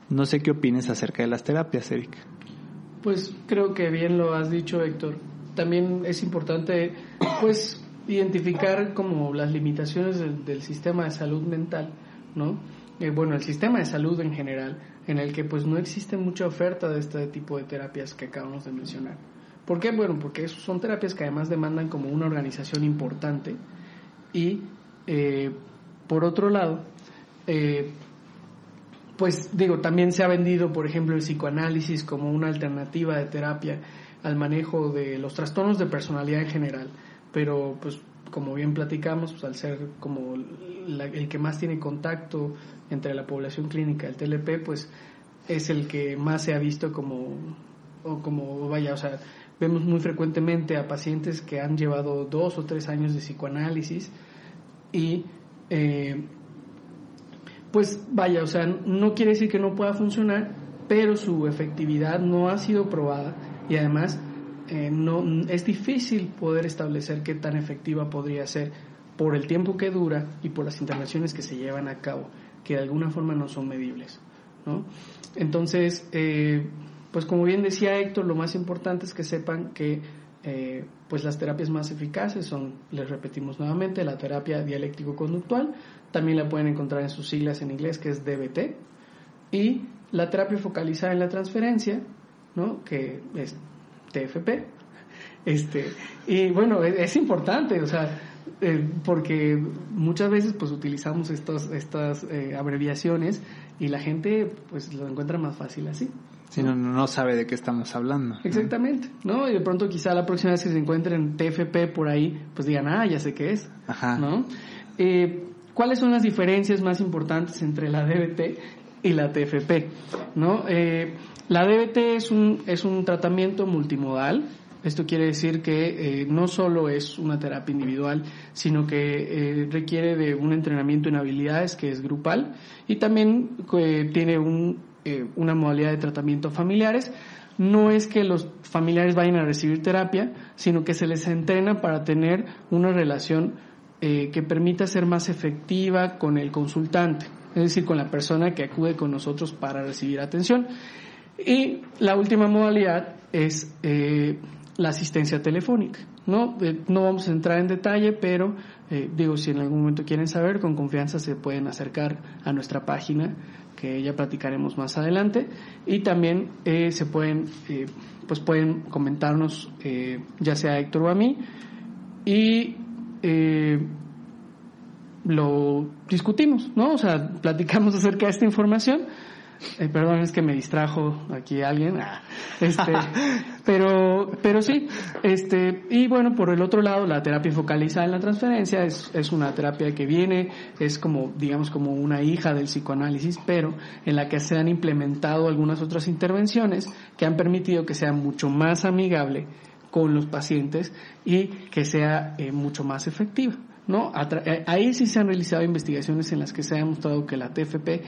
No sé qué opines acerca de las terapias, Eric. Pues creo que bien lo has dicho, Héctor. También es importante, pues, identificar como las limitaciones del, sistema de salud mental, ¿no? Eh, bueno, el sistema de salud en general, en el que pues no existe mucha oferta de este tipo de terapias que acabamos de mencionar. ¿Por qué? Bueno, porque son terapias que además demandan como una organización importante y eh, por otro lado, eh, pues digo, también se ha vendido, por ejemplo, el psicoanálisis como una alternativa de terapia al manejo de los trastornos de personalidad en general pero pues como bien platicamos, pues al ser como el que más tiene contacto entre la población clínica, el TLP, pues es el que más se ha visto como, o como vaya, o sea, vemos muy frecuentemente a pacientes que han llevado dos o tres años de psicoanálisis y eh, pues vaya, o sea, no quiere decir que no pueda funcionar, pero su efectividad no ha sido probada y además eh, no, es difícil poder establecer qué tan efectiva podría ser por el tiempo que dura y por las intervenciones que se llevan a cabo, que de alguna forma no son medibles. ¿no? Entonces, eh, pues como bien decía Héctor, lo más importante es que sepan que eh, pues las terapias más eficaces son, les repetimos nuevamente, la terapia dialéctico-conductual, también la pueden encontrar en sus siglas en inglés, que es DBT, y la terapia focalizada en la transferencia, ¿no? que es TFP. Este, y bueno, es, importante, o sea, eh, porque muchas veces pues utilizamos estos, estas eh, abreviaciones y la gente pues lo encuentra más fácil así. Si no, no sabe de qué estamos hablando. Exactamente, ¿no? Y de pronto quizá la próxima vez que se encuentren TFP por ahí, pues digan, ah, ya sé qué es, Ajá. ¿no? Eh, ¿Cuáles son las diferencias más importantes entre la DBT y la TFP? ¿No? Eh, la DBT es un, es un tratamiento multimodal. Esto quiere decir que eh, no solo es una terapia individual, sino que eh, requiere de un entrenamiento en habilidades que es grupal y también tiene un, una modalidad de tratamiento familiares no es que los familiares vayan a recibir terapia, sino que se les entrena para tener una relación eh, que permita ser más efectiva con el consultante, es decir, con la persona que acude con nosotros para recibir atención. Y la última modalidad es eh, la asistencia telefónica. ¿no? Eh, no vamos a entrar en detalle, pero digo, si en algún momento quieren saber, con confianza se pueden acercar a nuestra página que ya platicaremos más adelante. Y también eh, se pueden eh, pues pueden comentarnos eh, ya sea a Héctor o a mí. Y lo discutimos, ¿no? O sea, platicamos [LAUGHS] acerca de esta información eh, perdón, es que me distrajo aquí alguien. Ah, este, [LAUGHS] pero, pero sí, este, y bueno, por el otro lado, la terapia focalizada en la transferencia es, es una terapia que viene, es como, digamos, como una hija del psicoanálisis, pero en la que se han implementado algunas otras intervenciones que han permitido que sea mucho más amigable con los pacientes y que sea eh, mucho más efectiva. ¿no? Eh, ahí sí se han realizado investigaciones en las que se ha demostrado que la TFP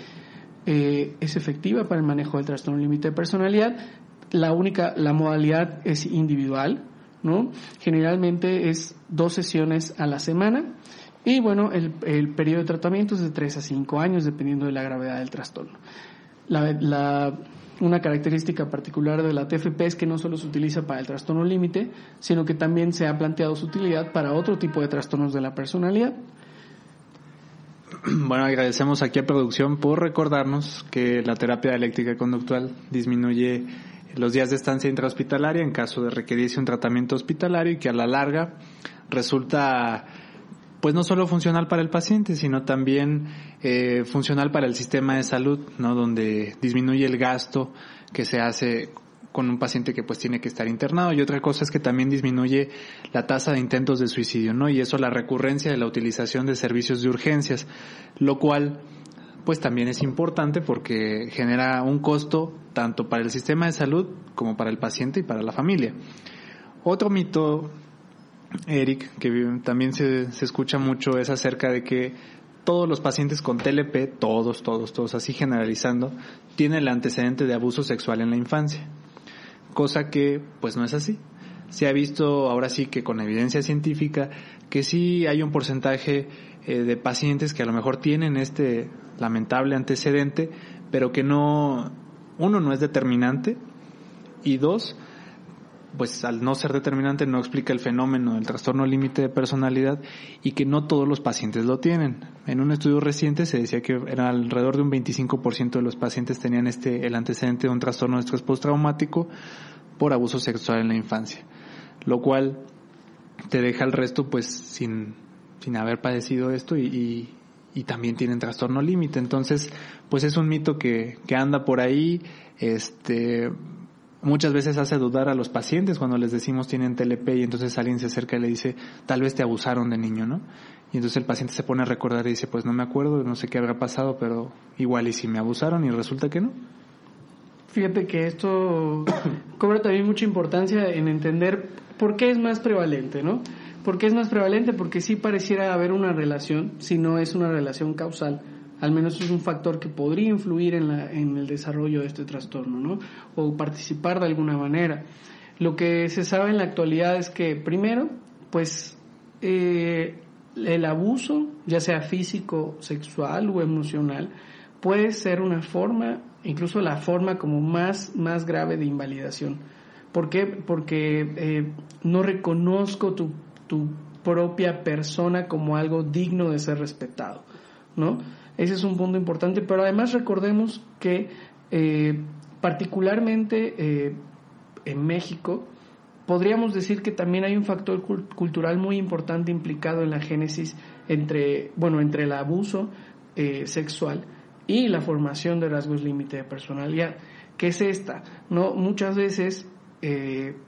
eh, es efectiva para el manejo del trastorno límite de personalidad. La única, la modalidad es individual, ¿no? Generalmente es dos sesiones a la semana y bueno, el, periodo de tratamiento es de 3 a 5 años dependiendo de la gravedad del trastorno. La, una característica particular de la TFP es que no solo se utiliza para el trastorno límite, sino que también se ha planteado su utilidad para otro tipo de trastornos de la personalidad. [CLEARS THROAT] Bueno, agradecemos aquí a producción por recordarnos que la terapia eléctrica conductual disminuye los días de estancia intrahospitalaria en caso de requerirse un tratamiento hospitalario y que a la larga resulta pues no solo funcional para el paciente, sino también eh, funcional para el sistema de salud, ¿no? Donde disminuye el gasto que se hace con un paciente que pues tiene que estar internado y otra cosa es que también disminuye la tasa de intentos de suicidio, ¿no? Y eso la recurrencia de la utilización de servicios de urgencias, lo cual pues también es importante porque genera un costo tanto para el sistema de salud como para el paciente y para la familia. Otro mito, Eric, que también se, se escucha mucho es acerca de que todos los pacientes con TLP, todos, todos, todos, así generalizando, tienen el antecedente de abuso sexual en la infancia cosa que pues no es así. Se ha visto ahora sí que con evidencia científica que sí hay un porcentaje eh, de pacientes que a lo mejor tienen este lamentable antecedente, pero que no, uno no es determinante y dos, pues al no ser determinante no explica el fenómeno del trastorno límite de personalidad y que no todos los pacientes lo tienen. En un estudio reciente se decía que era alrededor de un 25% de los pacientes tenían este el antecedente de un trastorno de estrés postraumático por abuso sexual en la infancia, lo cual te deja el resto pues sin, sin haber padecido esto y, y, también tienen trastorno límite. Entonces, pues es un mito que, que anda por ahí, este muchas veces hace dudar a los pacientes cuando les decimos tienen TLP y entonces alguien se acerca y le dice, tal vez te abusaron de niño, ¿no? Y entonces el paciente se pone a recordar y dice, pues no me acuerdo, no sé qué habrá pasado, pero igual y si me abusaron y resulta que no. Fíjate que esto [COUGHS] cobra también mucha importancia en entender por qué es más prevalente, ¿no? ¿Por qué es más prevalente? Porque sí pareciera haber una relación, si no es una relación causal, al menos es un factor que podría influir en, la, el desarrollo de este trastorno, ¿no? O participar de alguna manera. Lo que se sabe en la actualidad es que, primero, pues eh, el abuso, ya sea físico, sexual o emocional, puede ser una forma, incluso la forma como más, más grave de invalidación. ¿Por qué? Porque eh, no reconozco tu, tu propia persona como algo digno de ser respetado, ¿no? Ese es un punto importante, pero además recordemos que eh, particularmente eh, en México, podríamos decir que también hay un factor cultural muy importante implicado en la génesis entre, bueno, entre el abuso eh, sexual y la formación de rasgos límite de personalidad. ¿Qué es esta? No, muchas veces,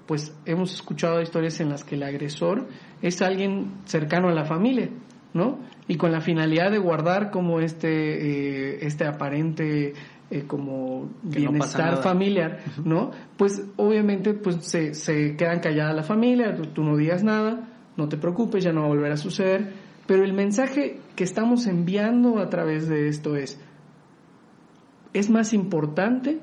pues hemos escuchado historias en las que el agresor es alguien cercano a la familia, ¿no? Y con la finalidad de guardar como este, eh, este aparente eh, como bienestar familiar, ¿no? Pues obviamente pues se, se quedan callada la familia, tú, no digas nada, no te preocupes, ya no va a volver a suceder, pero el mensaje que estamos enviando a través de esto es, es más importante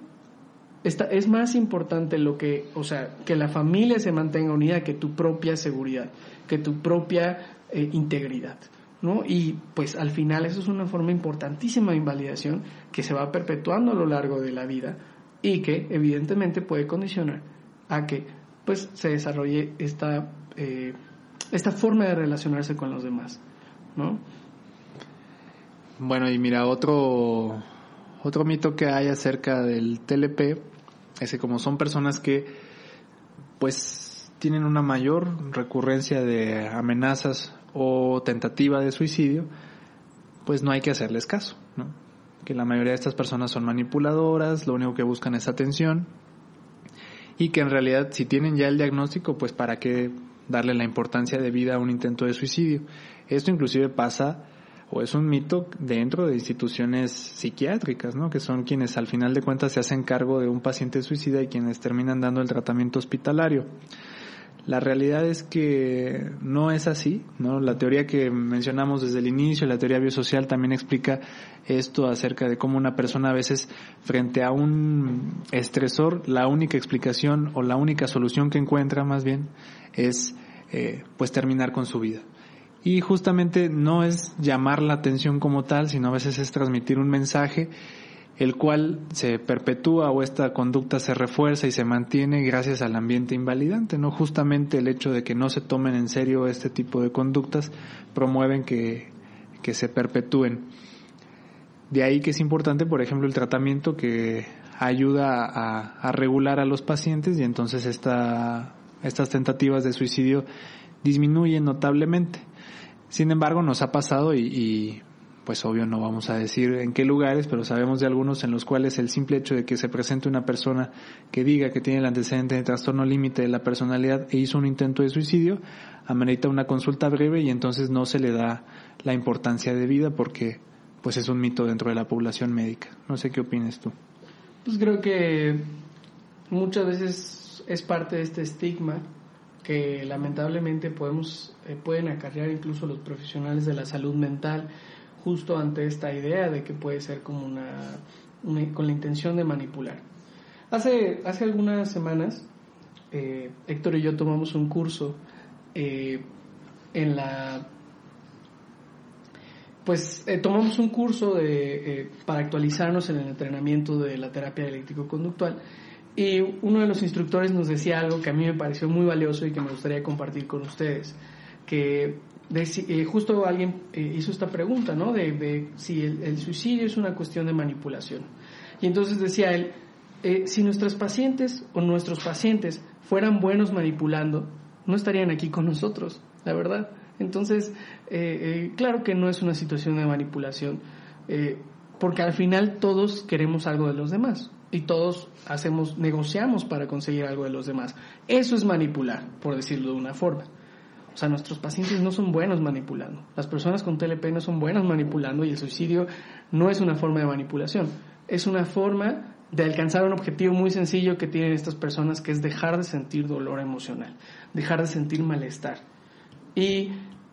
es más importante lo que, o sea, que la familia se mantenga unida que tu propia seguridad, que tu propia eh, integridad. ¿No? Y pues al final eso es una forma importantísima de invalidación que se va perpetuando a lo largo de la vida y que evidentemente puede condicionar a que pues se desarrolle esta, eh, esta forma de relacionarse con los demás, ¿no? Bueno, y mira, otro, otro mito que hay acerca del TLP es que como son personas que pues tienen una mayor recurrencia de amenazas o tentativa de suicidio, pues no hay que hacerles caso, ¿no? Que la mayoría de estas personas son manipuladoras, lo único que buscan es atención y que en realidad si tienen ya el diagnóstico, pues para qué darle la importancia de vida a un intento de suicidio. Esto inclusive pasa o es un mito dentro de instituciones psiquiátricas, ¿no? Que son quienes al final de cuentas se hacen cargo de un paciente suicida y quienes terminan dando el tratamiento hospitalario. La realidad es que no es así, ¿no? La teoría que mencionamos desde el inicio, la teoría biosocial también explica esto acerca de cómo una persona a veces frente a un estresor, la única explicación o la única solución que encuentra más bien es eh, pues terminar con su vida. Y justamente no es llamar la atención como tal, sino a veces es transmitir un mensaje el cual se perpetúa o esta conducta se refuerza y se mantiene gracias al ambiente invalidante, ¿no? Justamente el hecho de que no se tomen en serio este tipo de conductas promueven que, que se perpetúen. De ahí que es importante, por ejemplo, el tratamiento que ayuda a, a regular a los pacientes y entonces esta, estas tentativas de suicidio disminuyen notablemente. Sin embargo, nos ha pasado y pues obvio no vamos a decir en qué lugares, pero sabemos de algunos en los cuales el simple hecho de que se presente una persona que diga que tiene el antecedente de trastorno límite de la personalidad e hizo un intento de suicidio, amerita una consulta breve y entonces no se le da la importancia de vida porque pues es un mito dentro de la población médica. No sé qué opinas tú. Pues creo que muchas veces es parte de este estigma que lamentablemente podemos eh, pueden acarrear incluso los profesionales de la salud mental justo ante esta idea de que puede ser como una, con la intención de manipular. Hace, hace algunas semanas, eh, Héctor y yo tomamos un curso eh, en la pues eh, tomamos un curso de, para actualizarnos en el entrenamiento de la terapia eléctrico-conductual y uno de los instructores nos decía algo que a mí me pareció muy valioso y que me gustaría compartir con ustedes, que eh, justo alguien eh, hizo esta pregunta, ¿no? De, si el, suicidio es una cuestión de manipulación. Y entonces decía él, eh, si nuestros pacientes o nuestros pacientes fueran buenos manipulando, no estarían aquí con nosotros, la verdad. Entonces, claro que no es una situación de manipulación, porque al final todos queremos algo de los demás y todos hacemos, negociamos para conseguir algo de los demás. Eso es manipular, por decirlo de una forma. O sea, nuestros pacientes no son buenos manipulando. Las personas con TLP no son buenas manipulando y el suicidio no es una forma de manipulación. Es una forma de alcanzar un objetivo muy sencillo que tienen estas personas, que es dejar de sentir dolor emocional, dejar de sentir malestar. Y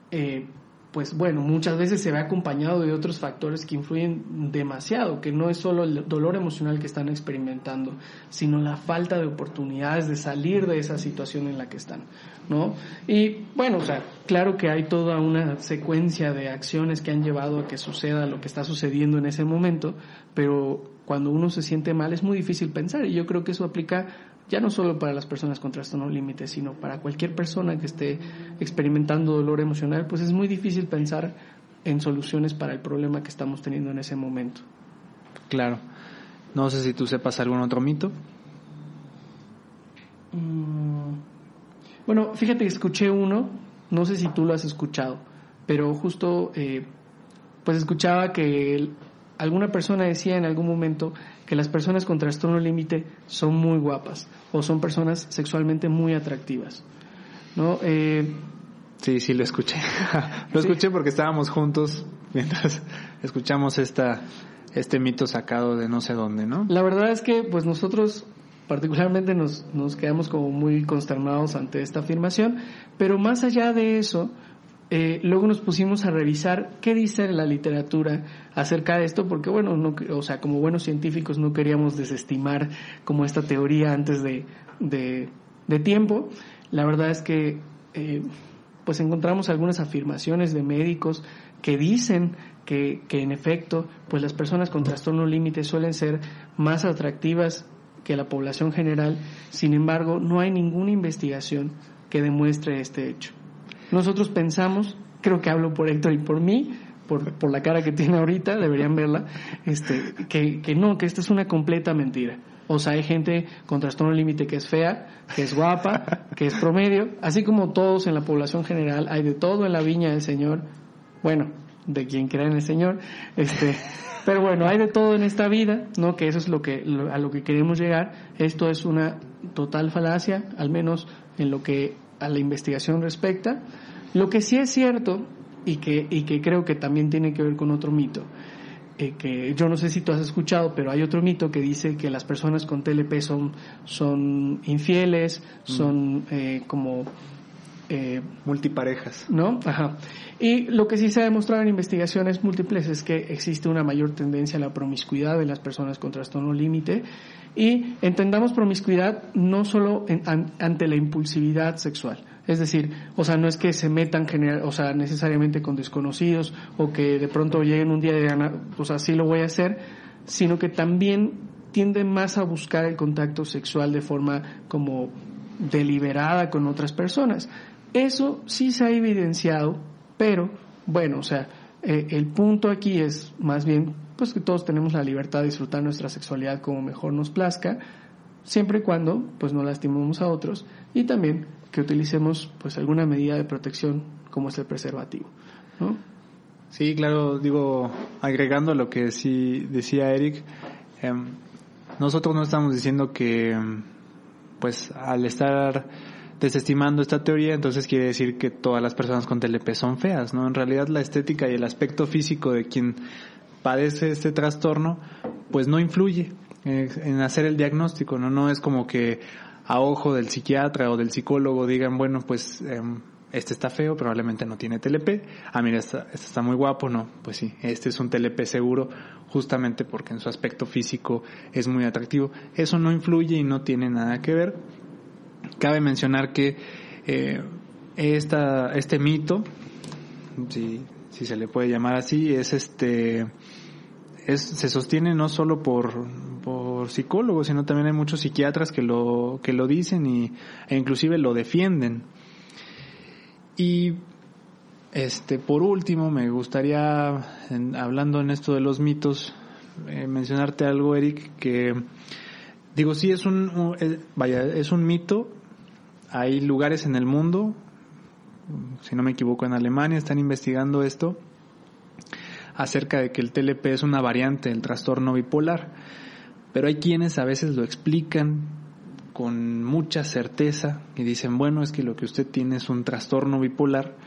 eh, pues bueno, muchas veces se ve acompañado de otros factores que influyen demasiado, que no es solo el dolor emocional que están experimentando, sino la falta de oportunidades de salir de esa situación en la que están, ¿no? Y bueno, o sea, claro que hay toda una secuencia de acciones que han llevado a que suceda lo que está sucediendo en ese momento, pero cuando uno se siente mal es muy difícil pensar y yo creo que eso aplica ya no solo para las personas con trastorno límite, sino para cualquier persona que esté experimentando dolor emocional, pues es muy difícil pensar en soluciones para el problema que estamos teniendo en ese momento. Claro. No sé si tú sepas algún otro mito. Mm, bueno, fíjate que escuché uno, no sé si tú lo has escuchado, pero justo eh, pues escuchaba que alguna persona decía en algún momento que las personas con trastorno límite son muy guapas o son personas sexualmente muy atractivas. ¿no? Eh, Sí, sí, lo escuché. [LAUGHS] lo escuché porque estábamos juntos mientras [LAUGHS] escuchamos esta, este mito sacado de no sé dónde, ¿no? La verdad es que, pues nosotros particularmente nos, nos quedamos como muy consternados ante esta afirmación, pero más allá de eso, eh, luego nos pusimos a revisar qué dice la literatura acerca de esto, porque bueno, no, o sea, como buenos científicos no queríamos desestimar como esta teoría antes de, tiempo. La verdad es que eh, pues encontramos algunas afirmaciones de médicos que dicen que, que en efecto, pues las personas con trastorno límite suelen ser más atractivas que la población general. Sin embargo, no hay ninguna investigación que demuestre este hecho. Nosotros pensamos, creo que hablo por Héctor y por mí, por, por la cara que tiene ahorita, deberían verla, este, que, que no, que esta es una completa mentira. O sea, hay gente con trastorno límite que es fea, que es guapa, que es promedio, así como todos en la población general, hay de todo en la viña del Señor. Bueno, de quien crea en el Señor, este, pero bueno, hay de todo en esta vida, ¿no? Que eso es lo que a lo que queremos llegar. Esto es una total falacia, al menos en lo que a la investigación respecta. Lo que sí es cierto y que y que creo que también tiene que ver con otro mito eh, que yo no sé si tú has escuchado, pero hay otro mito que dice que las personas con TLP son, son infieles, son eh, como... Eh, Multiparejas. ¿No? Ajá. Y lo que sí se ha demostrado en investigaciones múltiples es que existe una mayor tendencia a la promiscuidad de las personas con trastorno límite y entendamos promiscuidad no solo en, an, ante la impulsividad sexual, es decir, o sea, no es que se metan general, o sea, necesariamente con desconocidos o que de pronto lleguen un día de gana, pues así lo voy a hacer, sino que también tienden más a buscar el contacto sexual de forma como deliberada con otras personas. Eso sí se ha evidenciado, pero bueno, o sea, eh, el punto aquí es más bien pues que todos tenemos la libertad de disfrutar nuestra sexualidad como mejor nos plazca, siempre y cuando pues no lastimemos a otros y también que utilicemos pues alguna medida de protección como es el preservativo, ¿no? Sí, claro, digo, agregando lo que sí decía Eric, eh, nosotros no estamos diciendo que pues al estar desestimando esta teoría, entonces quiere decir que todas las personas con TLP son feas, ¿no? En realidad la estética y el aspecto físico de quien padece este trastorno, pues no influye en hacer el diagnóstico, ¿no? No es como que a ojo del psiquiatra o del psicólogo digan, bueno, pues este está feo, probablemente no tiene TLP. Ah, mira, este, este está muy guapo, no, pues sí, este es un TLP seguro, justamente porque en su aspecto físico es muy atractivo. Eso no influye y no tiene nada que ver. Cabe mencionar que eh, esta, este mito, si, si se le puede llamar así, es este es, se sostiene no solo por, por psicólogos, sino también hay muchos psiquiatras que lo, que lo dicen y, e inclusive lo defienden. Y este, por último, me gustaría, hablando en esto de los mitos, eh, mencionarte algo, Eric, que digo, sí es un, vaya, es un mito. Hay lugares en el mundo, si no me equivoco, en Alemania están investigando esto acerca de que el TLP es una variante del trastorno bipolar, pero hay quienes a veces lo explican con mucha certeza y dicen, bueno, es que lo que usted tiene es un trastorno bipolar,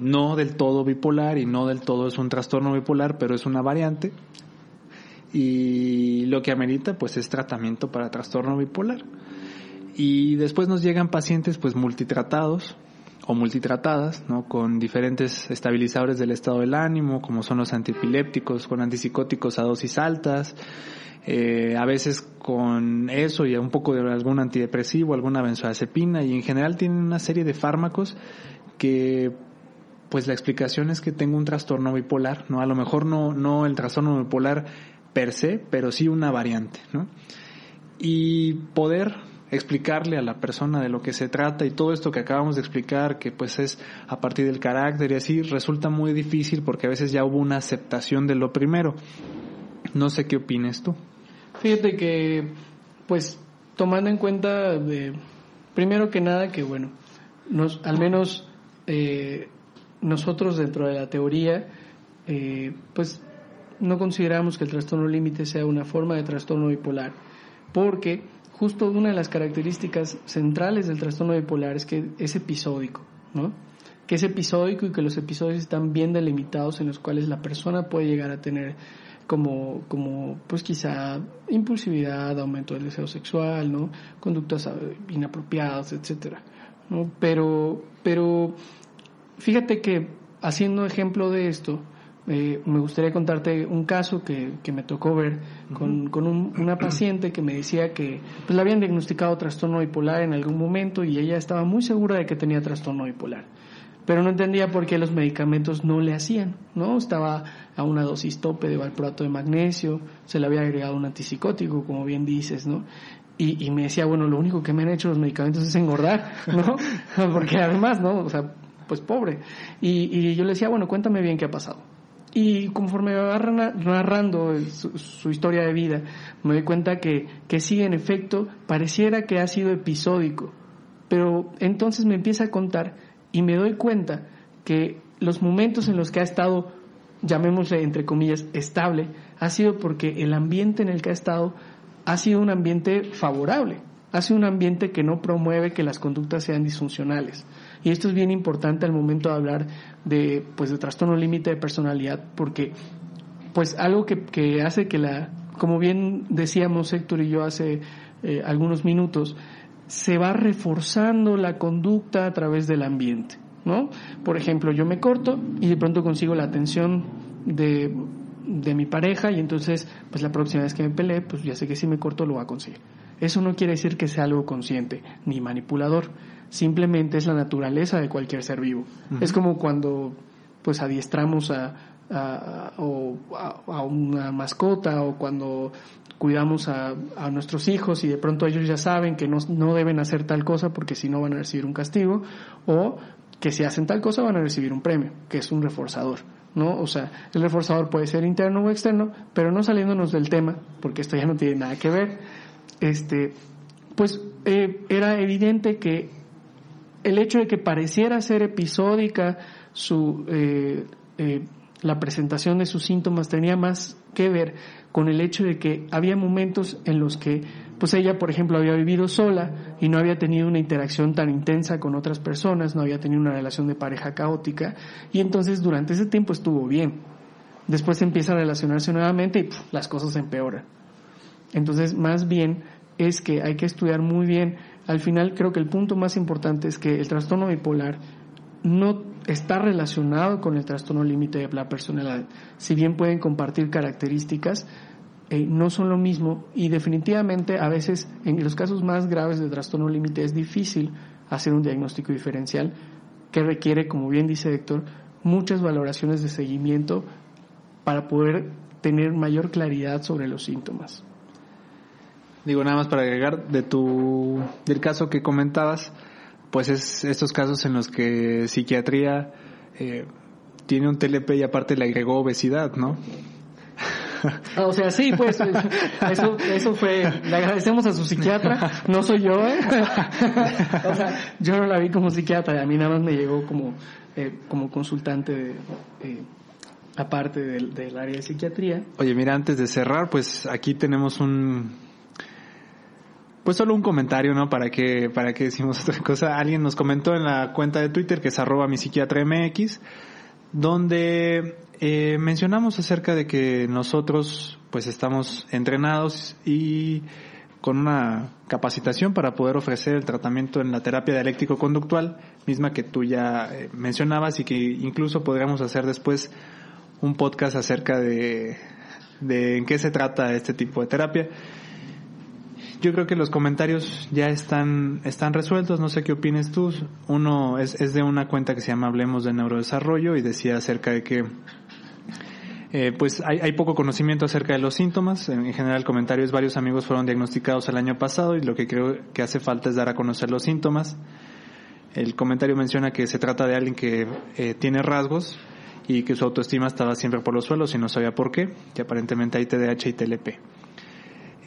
no del todo bipolar y no del todo es un trastorno bipolar, pero es una variante y lo que amerita pues es tratamiento para trastorno bipolar. Y después nos llegan pacientes pues multitratados o multitratadas, ¿no? Con diferentes estabilizadores del estado del ánimo, como son los antipilépticos, con antipsicóticos a dosis altas, eh, a veces con eso y un poco de algún antidepresivo, alguna benzodiazepina y en general tienen una serie de fármacos que pues la explicación es que tengo un trastorno bipolar, ¿no? A lo mejor no, no el trastorno bipolar per se, pero sí una variante, ¿no? Y poder explicarle a la persona de lo que se trata y todo esto que acabamos de explicar, que pues es a partir del carácter y así, resulta muy difícil porque a veces ya hubo una aceptación de lo primero. No sé qué opines tú. Fíjate que, pues, tomando en cuenta, primero que nada, que bueno, al menos eh, nosotros dentro de la teoría, eh, pues, no consideramos que el trastorno límite sea una forma de trastorno bipolar, porque justo una de las características centrales del trastorno bipolar es que es episódico, ¿no? que es episódico y que los episodios están bien delimitados en los cuales la persona puede llegar a tener como, como pues quizá impulsividad, aumento del deseo sexual, ¿no? conductas eh, inapropiadas, etcétera. ¿no? Pero, pero fíjate que haciendo ejemplo de esto, eh, me gustaría contarte un caso que, que me tocó ver con, con una paciente que me decía que pues, le habían diagnosticado trastorno bipolar en algún momento y ella estaba muy segura de que tenía trastorno bipolar pero no entendía por qué los medicamentos no le hacían, ¿no? Estaba a una dosis tope de valproato de magnesio, se le había agregado un antipsicótico, como bien dices, ¿no? Y, y me decía, bueno, lo único que me han hecho los medicamentos es engordar, ¿no? [LAUGHS] Porque además, ¿no? O sea, pues pobre. Y, y yo le decía, bueno, cuéntame bien qué ha pasado. Y conforme va narrando su, historia de vida, me doy cuenta que, que sí, en efecto, pareciera que ha sido episódico. Pero entonces me empieza a contar y me doy cuenta que los momentos en los que ha estado, llamémosle entre comillas, estable, ha sido porque el ambiente en el que ha estado ha sido un ambiente favorable, ha sido un ambiente que no promueve que las conductas sean disfuncionales. Y esto es bien importante al momento de hablar de, pues, de trastorno límite de personalidad, porque pues algo que, que, hace que la, como bien decíamos Héctor y yo hace eh, algunos minutos, se va reforzando la conducta a través del ambiente, ¿no? Por ejemplo, yo me corto y de pronto consigo la atención de, de mi pareja y entonces, pues la próxima vez que me pelee, pues ya sé que si me corto lo va a conseguir. Eso no quiere decir que sea algo consciente ni manipulador, simplemente es la naturaleza de cualquier ser vivo. Es como cuando pues adiestramos a, a, a, una mascota o cuando cuidamos a, a, nuestros hijos y de pronto ellos ya saben que no, no deben hacer tal cosa porque si no van a recibir un castigo o que si hacen tal cosa van a recibir un premio, que es un reforzador. ¿no? O sea, el reforzador puede ser interno o externo, pero no saliéndonos del tema, porque esto ya no tiene nada que ver, este, pues eh, era evidente que el hecho de que pareciera ser episódica su, eh, eh, la presentación de sus síntomas tenía más que ver con el hecho de que había momentos en los que pues ella, por ejemplo, había vivido sola y no había tenido una interacción tan intensa con otras personas, no había tenido una relación de pareja caótica y entonces durante ese tiempo estuvo bien. Después empieza a relacionarse nuevamente y las cosas empeoran. Entonces, más bien es que hay que estudiar muy bien. Al final creo que el punto más importante es que el trastorno bipolar no está relacionado con el trastorno límite de la personalidad. Si bien pueden compartir características, eh, no son lo mismo y definitivamente a veces en los casos más graves de trastorno límite es difícil hacer un diagnóstico diferencial que requiere, como bien dice Héctor, muchas valoraciones de seguimiento para poder tener mayor claridad sobre los síntomas. Digo, nada más para agregar de tu, del caso que comentabas, pues es estos casos en los que psiquiatría eh, tiene un TLP y aparte le agregó obesidad, ¿no? O sea, sí, pues eso, eso fue, le agradecemos a su psiquiatra, no soy yo, ¿eh? O sea, yo no la vi como psiquiatra, a mí nada más me llegó como, eh, como consultante de, eh, aparte del, del área de psiquiatría. Oye, mira, antes de cerrar, pues aquí tenemos un, pues solo un comentario, ¿no? Para que, para que decimos [LAUGHS] otra cosa. Alguien nos comentó en la cuenta de Twitter que es arroba mi psiquiatra MX, donde eh, mencionamos acerca de que nosotros pues estamos entrenados y con una capacitación para poder ofrecer el tratamiento en la terapia dialéctico-conductual, misma que tú ya eh, mencionabas y que incluso podríamos hacer después un podcast acerca de, de en qué se trata este tipo de terapia. Yo creo que los comentarios ya están, están resueltos, no sé qué opines tú. Uno es, es de una cuenta que se llama Hablemos de Neurodesarrollo y decía acerca de que eh, pues hay, poco conocimiento acerca de los síntomas. En, en, general, comentarios, varios amigos fueron diagnosticados el año pasado y lo que creo que hace falta es dar a conocer los síntomas. El comentario menciona que se trata de alguien que eh, tiene rasgos y que su autoestima estaba siempre por los suelos y no sabía por qué, que aparentemente hay TDAH y TLP.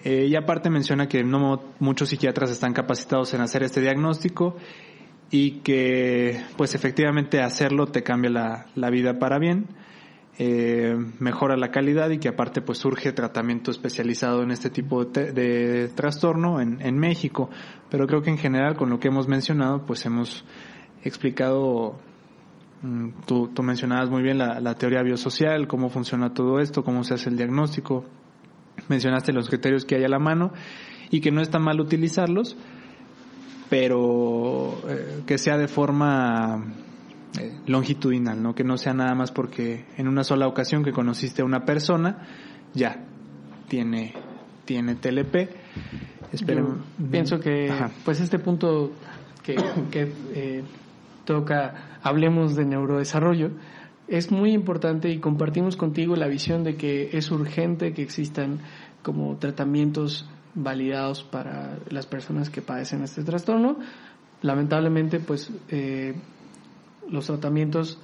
Eh, y aparte menciona que no muchos psiquiatras están capacitados en hacer este diagnóstico y que pues efectivamente hacerlo te cambia la, la vida para bien, eh, mejora la calidad y que aparte pues surge tratamiento especializado en este tipo de, de trastorno en, en México. Pero creo que en general con lo que hemos mencionado pues hemos explicado Mm, tú, tú mencionabas muy bien la, la teoría biosocial, cómo funciona todo esto, cómo se hace el diagnóstico. Mencionaste los criterios que hay a la mano y que no está mal utilizarlos, pero eh, que sea de forma eh, longitudinal, ¿no? Que no sea nada más porque en una sola ocasión que conociste a una persona, ya tiene, tiene TLP. Yo pienso que, pues este punto que, que eh, toca, hablemos de neurodesarrollo, es muy importante y compartimos contigo la visión de que es urgente que existan como tratamientos validados para las personas que padecen este trastorno. Lamentablemente, pues eh, los tratamientos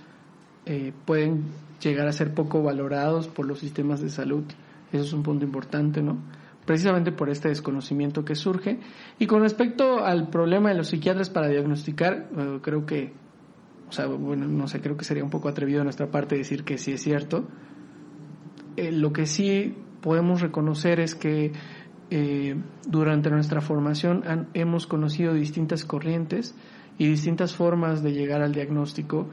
eh, pueden llegar a ser poco valorados por los sistemas de salud. Eso es un punto importante, ¿no? Precisamente por este desconocimiento que surge. Y con respecto al problema de los psiquiatras para diagnosticar, creo que, o sea, bueno, no sé, creo que sería un poco atrevido de nuestra parte decir que sí es cierto. lo que sí podemos reconocer es que eh, durante nuestra formación hemos conocido distintas corrientes y distintas formas de llegar al diagnóstico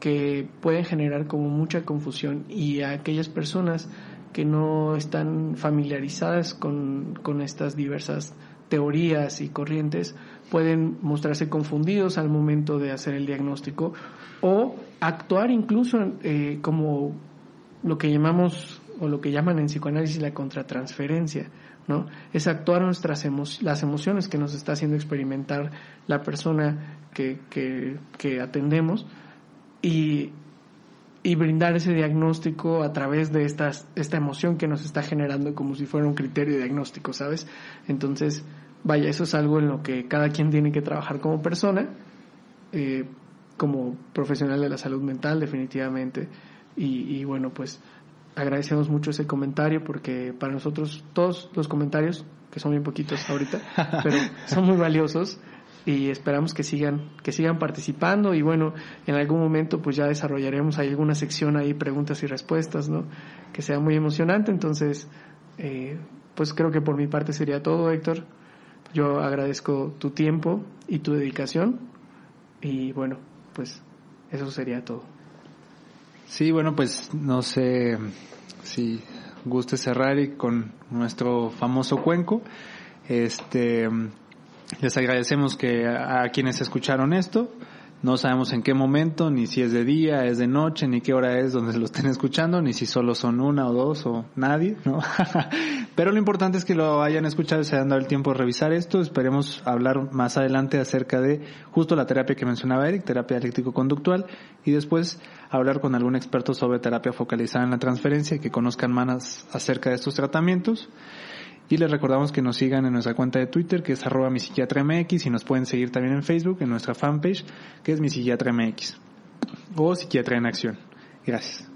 que pueden generar como mucha confusión y a aquellas personas que no están familiarizadas con, con estas diversas teorías y corrientes pueden mostrarse confundidos al momento de hacer el diagnóstico o actuar incluso eh, como lo que llamamos o lo que llaman en psicoanálisis la contratransferencia, ¿no? Es actuar nuestras las emociones que nos está haciendo experimentar la persona que, que, atendemos y, y, brindar ese diagnóstico a través de estas, esta emoción que nos está generando como si fuera un criterio diagnóstico, ¿sabes? Entonces, vaya, eso es algo en lo que cada quien tiene que trabajar como persona, eh, como profesional de la salud mental, definitivamente. Y, y bueno, pues agradecemos mucho ese comentario porque para nosotros todos los comentarios, que son bien poquitos ahorita, [LAUGHS] pero son muy valiosos y esperamos que sigan que sigan participando y bueno en algún momento pues ya desarrollaremos ahí alguna sección ahí preguntas y respuestas no que sea muy emocionante. Entonces eh, pues creo que por mi parte sería todo Héctor yo agradezco tu tiempo y tu dedicación y bueno pues eso sería todo Sí, bueno, pues no sé si guste cerrar y con nuestro famoso cuenco. Este, les agradecemos que a, quienes escucharon esto, no sabemos en qué momento, ni si es de día, es de noche, ni qué hora es donde lo estén escuchando, ni si solo son una o dos o nadie, ¿no? [LAUGHS] Pero lo importante es que lo hayan escuchado y se hayan dado el tiempo de revisar esto. Esperemos hablar más adelante acerca de justo la terapia que mencionaba Eric, terapia eléctrico-conductual, y después hablar con algún experto sobre terapia focalizada en la transferencia que conozcan más acerca de estos tratamientos. Y les recordamos que nos sigan en nuestra cuenta de Twitter, que es arroba mi psiquiatra MX, y nos pueden seguir también en Facebook, en nuestra fanpage, que es mi psiquiatra MX, o psiquiatra en acción. Gracias.